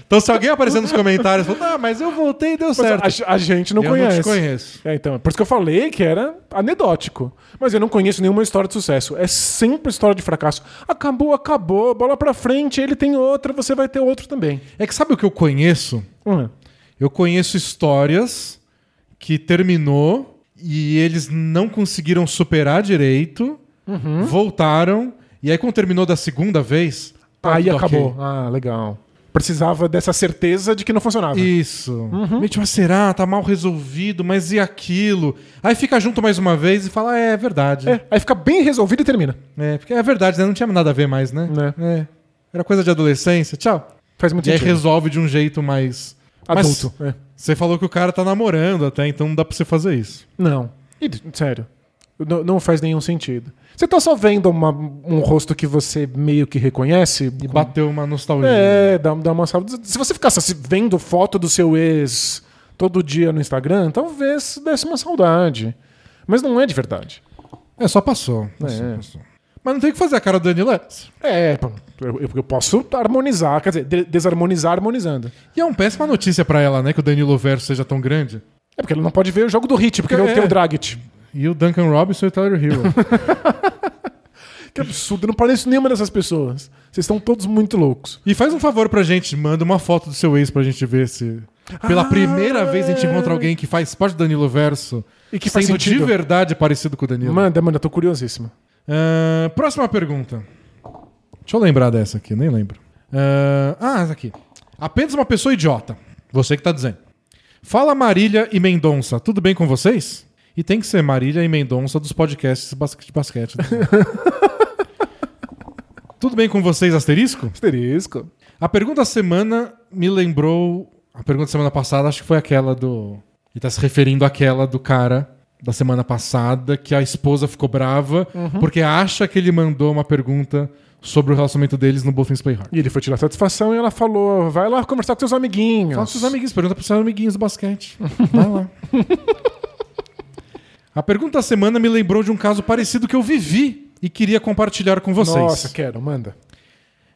então, se alguém aparecer nos comentários falando, ah, mas eu votei e deu certo. a, a gente não eu conhece. não te conheço. É, então, é por isso que eu falei que era anedótico. Mas eu não conheço nenhuma história de sucesso. É sempre história de fracasso. Acabou, acabou, bola pra frente, ele tem outra, você vai ter outro também. É que sabe o que eu conheço? Hum. Eu conheço histórias que terminou e eles não conseguiram superar direito, Uhum. voltaram, e aí quando terminou da segunda vez. tá Aí tudo acabou. ok. Ah, legal. Precisava dessa certeza de que não funcionava. Isso. Uhum. Meio tipo, ah, será? Tá mal resolvido, mas e aquilo? Aí fica junto mais uma vez e fala, ah, é verdade. É, aí fica bem resolvido e termina. É, porque é verdade, né? Não tinha nada a ver mais, né? Né. É. Era coisa de adolescência. Tchau. Faz muito E aí sentido. resolve de um jeito mais. Adulto. Mas é. você falou que o cara tá namorando até, então não dá pra você fazer isso. Não. E, sério. Não, não faz nenhum sentido. Você tá só vendo uma- um rosto que você meio que reconhece. E bateu uma nostalgia. É, dá, dá uma salva. Se você ficasse vendo foto do seu ex todo dia no Instagram, talvez desse uma saudade. Mas não é de verdade. É, só passou. É. passou. Mas não tem o que fazer, a cara do Danilo é. É, eu, eu- posso harmonizar, quer dizer, de- desarmonizar harmonizando. E é uma péssima notícia pra ela, né? Que o Danilo Verso seja tão grande. É porque ele não pode ver o jogo do Hit, porque É. ele tem o Dragic. E o Duncan Robinson e o Tyler Hero. Que absurdo, eu não pareço nenhuma dessas pessoas. Vocês estão todos muito loucos. E faz um favor pra gente, manda uma foto do seu ex pra gente ver se. Pela Ah, primeira vez a gente encontra alguém que faz parte do Danilo Verso E que sendo de verdade parecido com o Danilo. Manda, manda, tô curiosíssimo. Ah, próxima pergunta. Deixa eu lembrar dessa aqui, nem lembro. Ah, ah, essa aqui. Apenas uma pessoa idiota. Você que tá dizendo. Fala Marília e Mendonça, tudo bem com vocês? E tem que ser Marília e Mendonça dos podcasts de basquete. né? tudo bem com vocês, asterisco? Asterisco. A pergunta da semana me lembrou. A pergunta da semana passada, acho que foi aquela do. Ele tá se referindo àquela do cara da semana passada, que a esposa ficou brava porque acha que ele mandou uma pergunta sobre o relacionamento deles no Both Things Play Hard. E ele foi tirar satisfação e ela falou: vai lá conversar com seus amiguinhos. Fala com seus amiguinhos, pergunta pros seus amiguinhos do basquete. Vai lá. A pergunta da semana me lembrou de um caso parecido que eu vivi e queria compartilhar com vocês. Nossa, quero, manda.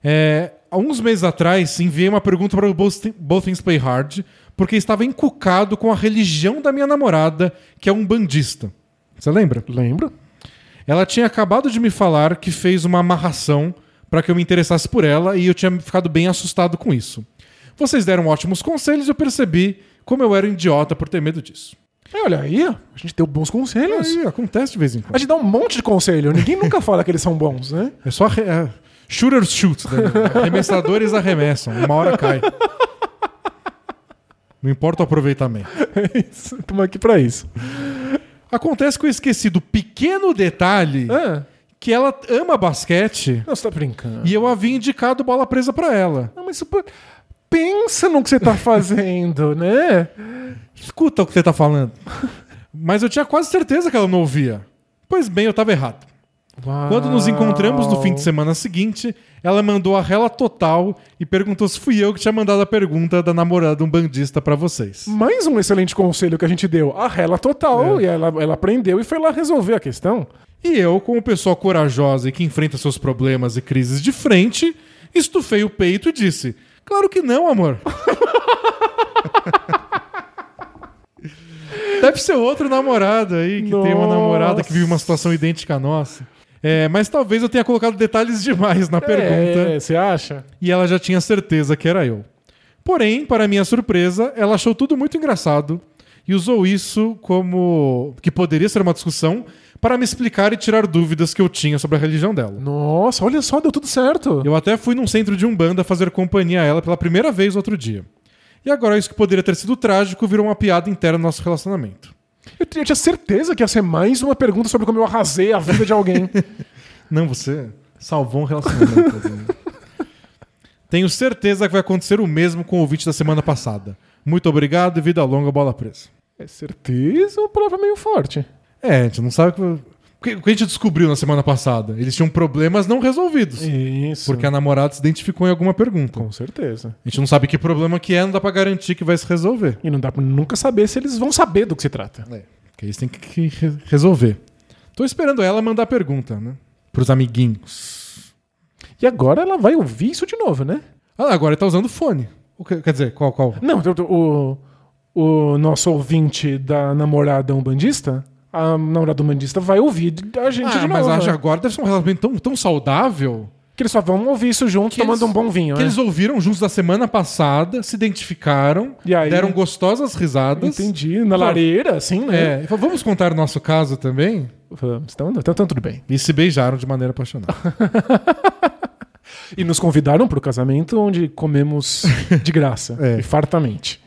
É, há uns meses atrás, enviei uma pergunta para o Both Things Play Hard, porque estava encucado com a religião da minha namorada, que é um bandista. Você lembra? Lembro? Ela tinha acabado de me falar que fez uma amarração para que eu me interessasse por ela e eu tinha ficado bem assustado com isso. Vocês deram ótimos conselhos e eu percebi como eu era um idiota por ter medo disso. É, olha aí, a gente deu bons conselhos. Aí, acontece de vez em A quando. gente dá um monte de conselho. Ninguém nunca fala que eles são bons, né? É só é, shooters shoot. Né? Arremessadores arremessam. Uma hora cai. Não importa o aproveitamento. É isso. Estamos aqui pra isso. Acontece que eu esqueci do pequeno detalhe Ah, que ela ama basquete não, você tá brincando. e eu havia indicado bola presa pra ela. Não, mas pô, pensa no que você tá fazendo, né? Escuta o que você tá falando. Mas eu tinha quase certeza que ela não ouvia. Pois bem, eu tava errado. Quando nos encontramos no fim de semana seguinte, ela mandou a rela total e perguntou se fui eu que tinha mandado a pergunta da namorada de um bandista pra vocês. Mais um excelente conselho que a gente deu. A rela total. É. E ela, ela aprendeu e foi lá resolver a questão. E eu, como pessoa corajosa e que enfrenta seus problemas e crises de frente, estufei o peito e disse: Claro que não, amor. Deve ser outro namorado aí, que tem uma namorada que vive uma situação idêntica à nossa. É, mas talvez eu tenha colocado detalhes demais na pergunta É, você acha? e ela já tinha certeza que era eu. Porém, para minha surpresa, ela achou tudo muito engraçado e usou isso como que poderia ser uma discussão para me explicar e tirar dúvidas que eu tinha sobre a religião dela. Nossa, olha só, deu tudo certo. Eu até fui num centro de Umbanda fazer companhia a ela pela primeira vez outro dia. E agora isso que poderia ter sido trágico virou uma piada interna no nosso relacionamento. Eu, tinha- certeza que ia ser mais uma pergunta sobre como eu arrasei a vida de alguém. Não, você salvou um relacionamento. Tenho certeza que vai acontecer o mesmo com o ouvinte da semana passada. Muito obrigado e vida longa, bola presa. é certeza uma palavra meio forte. É, a gente não sabe o que... o que- a gente descobriu na semana passada. Eles tinham problemas não resolvidos. Isso. Porque a namorada se identificou em alguma pergunta. Com certeza. A gente não sabe que problema que é, não dá pra garantir que vai se resolver. E não dá pra nunca saber se eles vão saber do que se trata. É, porque eles têm que, que re- resolver. Tô esperando ela mandar pergunta, né? Pros amiguinhos. E agora ela vai ouvir isso de novo, né? Ah, agora ele tá usando fone. O que- quer dizer, qual, qual? Não, o, o nosso ouvinte da namorada umbandista, a namorada umbandista vai ouvir a gente Ah, de mas novo. acho que agora deve ser um relacionamento tão, tão saudável Que eles só vão ouvir isso juntos Que tomando eles- um bom vinho, que né? eles ouviram juntos da semana passada, se identificaram, E aí- deram gostosas risadas. Entendi. Na lareira, assim, né? É, falaram, vamos contar o nosso caso também? Vamos, Então, então, então tudo bem. E se beijaram de maneira apaixonada. E nos convidaram para o casamento onde comemos de graça É. e fartamente.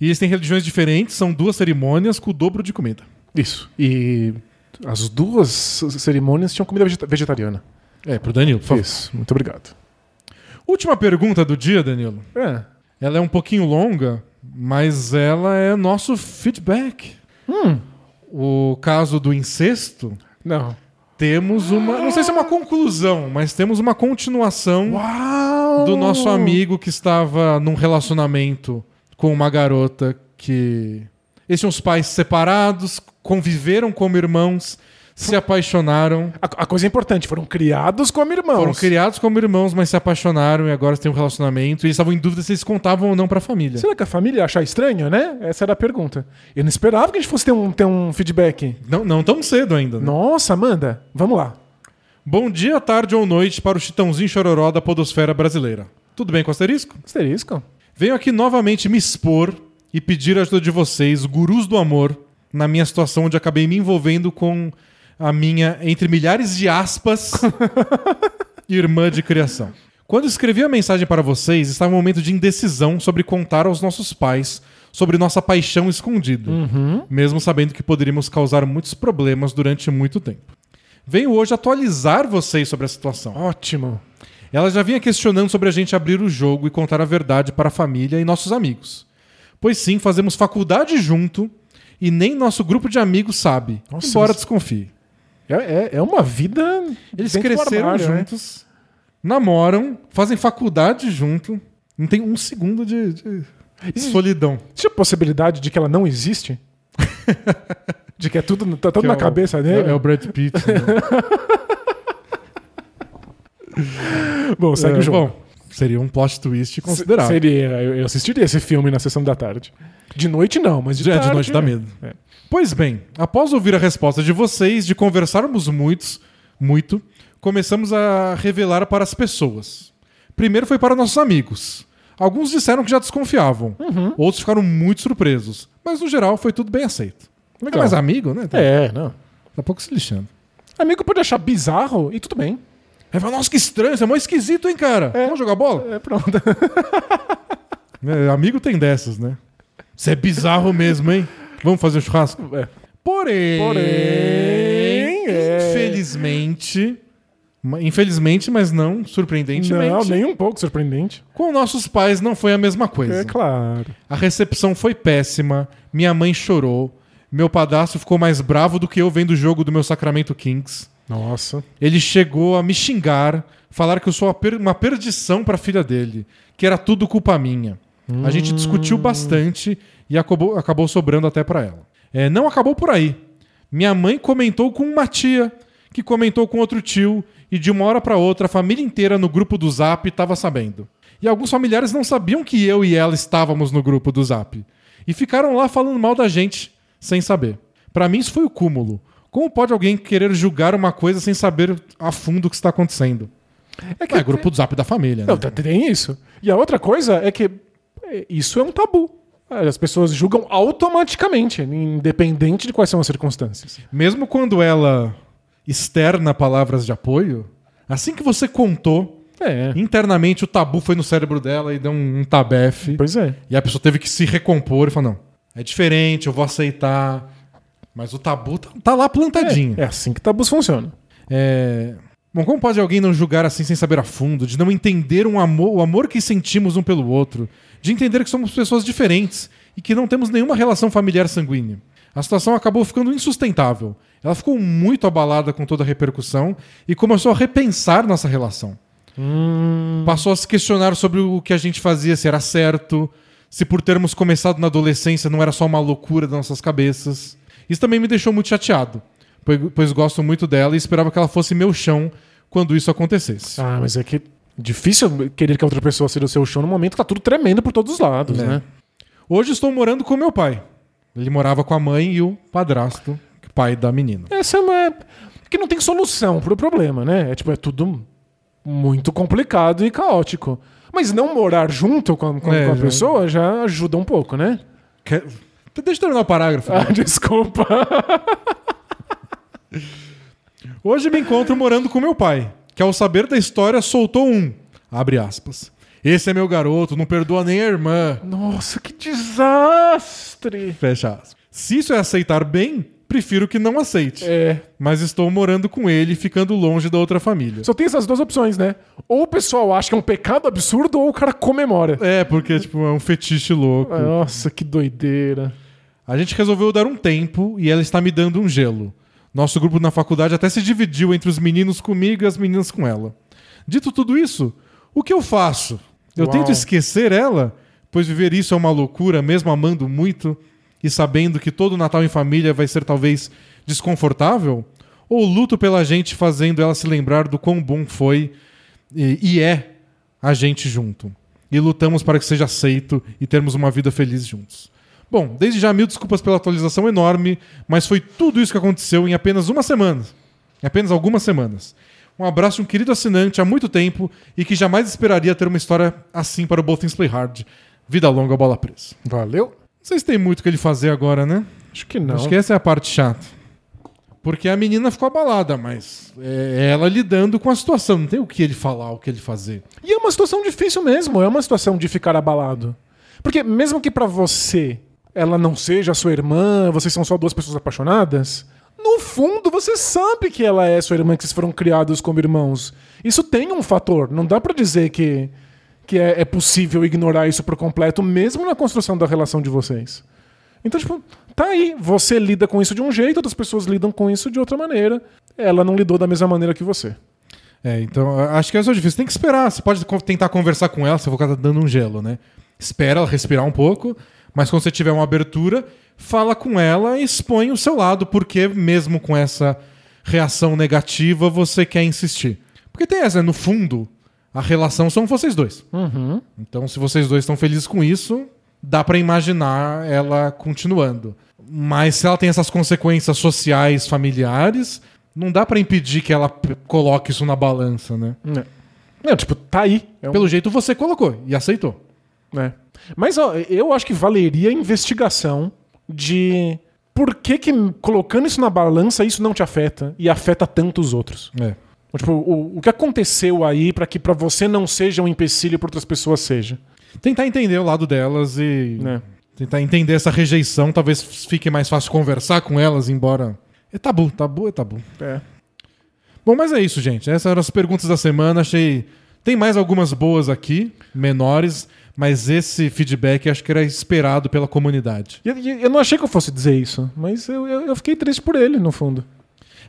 e eles têm religiões diferentes, são duas cerimônias com o dobro de comida. Isso. E as duas cerimônias tinham comida vegeta- vegetariana. É, pro Danilo, por favor. Isso. Muito obrigado. Última pergunta do dia, Danilo. É. Ela é um pouquinho longa, mas ela é nosso feedback. Hum. O caso do incesto, Não. temos uma. Não sei se é uma conclusão, mas temos uma continuação Uau! do nosso amigo que estava num relacionamento com uma garota que. Eles tinham os pais separados, conviveram como irmãos, se apaixonaram. A, a coisa é importante, foram criados como irmãos. Foram criados como irmãos, mas se apaixonaram e agora têm um relacionamento. E eles estavam em dúvida se eles contavam ou não pra família. Será que a família ia achar estranho, né? Essa era a pergunta. Eu não esperava que a gente fosse ter um, ter um feedback. Não, não tão cedo ainda. né? Nossa, Amanda, vamos lá. Bom dia, tarde ou noite para o Chitãozinho Chororó da Podosfera Brasileira. Tudo bem com o asterisco? Asterisco. Venho aqui novamente me expor e pedir a ajuda de vocês, gurus do amor, na minha situação onde acabei me envolvendo com a minha, entre milhares de aspas, irmã de criação. Quando escrevi a mensagem para vocês, estava um momento de indecisão sobre contar aos nossos pais sobre nossa paixão escondida, mesmo sabendo que poderíamos causar muitos problemas durante muito tempo. Venho hoje atualizar vocês sobre a situação. Ótimo. Ela já vinha questionando sobre a gente abrir o jogo e contar a verdade para a família e nossos amigos. Pois sim, fazemos faculdade junto e nem nosso grupo de amigos sabe, Nossa, embora mas- desconfie. É, é, é uma vida. Eles cresceram armário, né? juntos, namoram, fazem faculdade junto, não tem um segundo de, de solidão. Existe a possibilidade de que ela não existe? de que é tudo, tá tudo Que na é o- cabeça dele? É, é o Brad Pitt. né? Bom, segue É, o jogo. Bom, seria um plot twist considerável. Seria, eu, assistiria esse filme na sessão da tarde. De noite não, mas de é tarde... de noite dá medo. É. Pois bem, após ouvir a resposta de vocês, de conversarmos muitos, muito, começamos a revelar para as pessoas. Primeiro foi para nossos amigos. Alguns disseram que já desconfiavam, Uhum. outros ficaram muito surpresos, mas no geral foi tudo bem aceito. Legal. É mais amigo, né? Tá, É, não. tá pouco se lixando. Amigo pode achar bizarro e tudo bem. Aí fala, nossa, que estranho, você é mó esquisito, hein, cara? Vamos jogar bola? É, pronto. É, amigo tem dessas, né? Você é bizarro mesmo, hein? Vamos fazer um churrasco? É. Porém, Porém, é. infelizmente, infelizmente, mas não surpreendentemente, Não, nem um pouco surpreendente. com nossos pais não foi a mesma coisa. É claro. A recepção foi péssima, minha mãe chorou, meu padrasto ficou mais bravo do que eu vendo o jogo do meu Sacramento Kings. Nossa. Ele chegou a me xingar, falar que eu sou uma per- uma perdição pra filha dele, que era tudo culpa minha. A gente discutiu bastante e acabou, acabou sobrando até pra ela. É, não acabou por aí. Minha mãe comentou com uma tia, que comentou com outro tio, e de uma hora pra outra a família inteira no grupo do Zap estava sabendo. E alguns familiares não sabiam que eu e ela estávamos no grupo do Zap. E ficaram lá falando mal da gente, sem saber. Pra mim isso foi o cúmulo. Como pode alguém querer julgar uma coisa sem saber a fundo o que está acontecendo? É que É grupo do Zap da família, né? Não, tem- tem isso. E a outra coisa é que é, isso é um tabu. As pessoas julgam automaticamente, independente de quais são as circunstâncias. Mesmo quando ela externa palavras de apoio, assim que você contou, É. internamente o tabu foi no cérebro dela e deu um, um tabefe. Pois é. E a pessoa teve que se recompor e falar: não, é diferente, eu vou aceitar. Mas o tabu tá, tá lá plantadinho. É assim que tabus funcionam. É... Bom, como pode alguém não julgar assim sem saber a fundo, de não entender um amor, o amor que sentimos um pelo outro, de entender que somos pessoas diferentes e que não temos nenhuma relação familiar sanguínea? A situação acabou ficando insustentável. Ela ficou muito abalada com toda a repercussão e começou a repensar nossa relação. Passou a se questionar sobre o que a gente fazia, se era certo, se por termos começado na adolescência não era só uma loucura das nossas cabeças. Isso também me deixou muito chateado, pois, gosto muito dela e esperava que ela fosse meu chão quando isso acontecesse. Ah, mas é que difícil querer que a outra pessoa seja o seu chão no momento que tá tudo tremendo por todos os lados, É. né? Hoje estou morando com meu pai. Ele morava com a mãe e o padrasto, pai da menina. Essa é uma. que não tem solução pro problema, né? É tipo, é tudo muito complicado e caótico. Mas não morar junto com a, com a- É, com a já- pessoa já ajuda um pouco, né? Quer- Deixa eu terminar o parágrafo. Ah, desculpa. Hoje me encontro morando com meu pai, que ao saber da história soltou um. Abre aspas. Esse é meu garoto, não perdoa nem a irmã. Nossa, que desastre! Fecha aspas. Se isso é aceitar bem, prefiro que não aceite. É. Mas estou morando com ele e ficando longe da outra família. Só tem essas duas opções, né? Ou o pessoal acha que é um pecado absurdo, ou o cara comemora. É, porque tipo, é um fetiche louco. Nossa, que doideira. A gente resolveu dar um tempo e ela está me dando um gelo. Nosso grupo na faculdade até se dividiu entre os meninos comigo e as meninas com ela. Dito tudo isso, o que eu faço? Eu Uau. tento esquecer ela, pois viver isso é uma loucura, mesmo amando muito e sabendo que todo Natal em família vai ser talvez desconfortável? Ou luto pela gente fazendo ela se lembrar do quão bom foi e, é a gente junto? E lutamos para que seja aceito e termos uma vida feliz juntos. Bom, desde já mil desculpas pela atualização enorme, mas foi tudo isso que aconteceu em apenas uma semana. Em apenas algumas semanas. Um abraço um querido assinante há muito tempo e que jamais esperaria ter uma história assim para o Both Things Play Hard. Vida longa, bola presa. Valeu? Não sei se tem muito o que ele fazer agora, né? Acho que não. Acho que essa é a parte chata. Porque a menina ficou abalada, mas é ela lidando com a situação. Não tem o que ele falar, o que ele fazer. E é uma situação difícil mesmo, é uma situação de ficar abalado. Porque mesmo que pra você ela não seja sua irmã, vocês são só duas pessoas apaixonadas, no fundo você sabe que ela é sua irmã, que vocês foram criados como irmãos. Isso tem um fator, não dá pra dizer que, que é, é possível ignorar isso por completo, mesmo na construção da relação de vocês. Então, tipo, tá aí. Você lida com isso de um jeito, outras pessoas lidam com isso de outra maneira. Ela não lidou da mesma maneira que você. É, então acho que é só difícil. Tem que esperar. Você pode tentar conversar com ela, se for tá dando um gelo, né? Espera ela respirar um pouco, mas quando você tiver uma abertura, fala com ela e expõe o seu lado, porque mesmo com essa reação negativa, você quer insistir. Porque tem essa, né? no fundo, a relação são vocês dois. Então, se vocês dois estão felizes com isso, dá pra imaginar ela continuando. Mas se ela tem essas consequências sociais, familiares, não dá pra impedir que ela coloque isso na balança, né? Não, não tipo, tá aí. É um- Pelo jeito você colocou e aceitou. É. Mas ó, eu acho que valeria a investigação de por que, que colocando isso na balança isso não te afeta e afeta tanto os outros. É. Tipo, o, o que aconteceu aí pra que pra você não seja um empecilho para outras pessoas seja. Tentar entender o lado delas e Né? tentar entender essa rejeição, talvez fique mais fácil conversar com elas, embora. É tabu, tabu é tabu. É. Bom, mas é isso, gente. Essas eram as perguntas da semana. Achei. Tem mais algumas boas aqui, menores, mas esse feedback acho que era esperado pela comunidade. E, e eu não achei que eu fosse dizer isso, mas eu, eu, eu fiquei triste por ele, no fundo.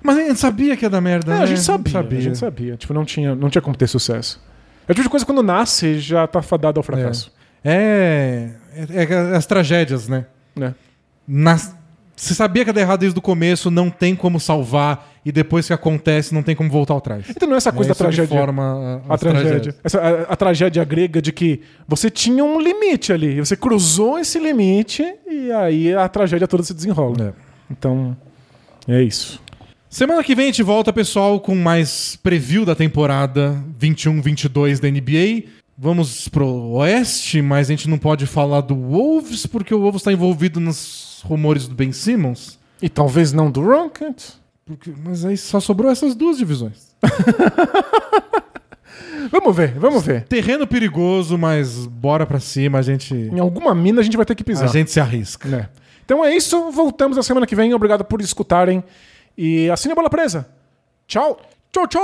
Mas a gente sabia que ia dar merda, É, né? a gente sabia, Sabia. a gente sabia. Tipo, não tinha, não tinha como ter sucesso. É o tipo de coisa quando nasce já tá fadado ao fracasso. É, é, é as tragédias, né? né? Nas- Você sabia que ia dar errado desde o começo, não tem como salvar, e depois que acontece, não tem como voltar atrás. Então não é essa coisa É da tragédia. forma a, A tragédia. Essa, a, a tragédia grega de que você tinha um limite ali. Você cruzou esse limite e aí a tragédia toda se desenrola. É. Então, é isso. Semana que vem a gente volta, pessoal, com mais preview da temporada 21-22 da NBA. Vamos pro Oeste, mas a gente não pode falar do Wolves, porque o Wolves está envolvido nos rumores do Ben Simmons. E talvez não do Rocket. Porque- mas aí só sobrou essas duas divisões. Vamos ver, vamos ver. Terreno perigoso, mas bora pra cima, a gente, Em alguma mina a gente vai ter que a pisar. gente se arrisca. né? Então é isso. Voltamos na semana que vem. Obrigado por escutarem. E assine a bola presa. Tchau. Tchau, tchau.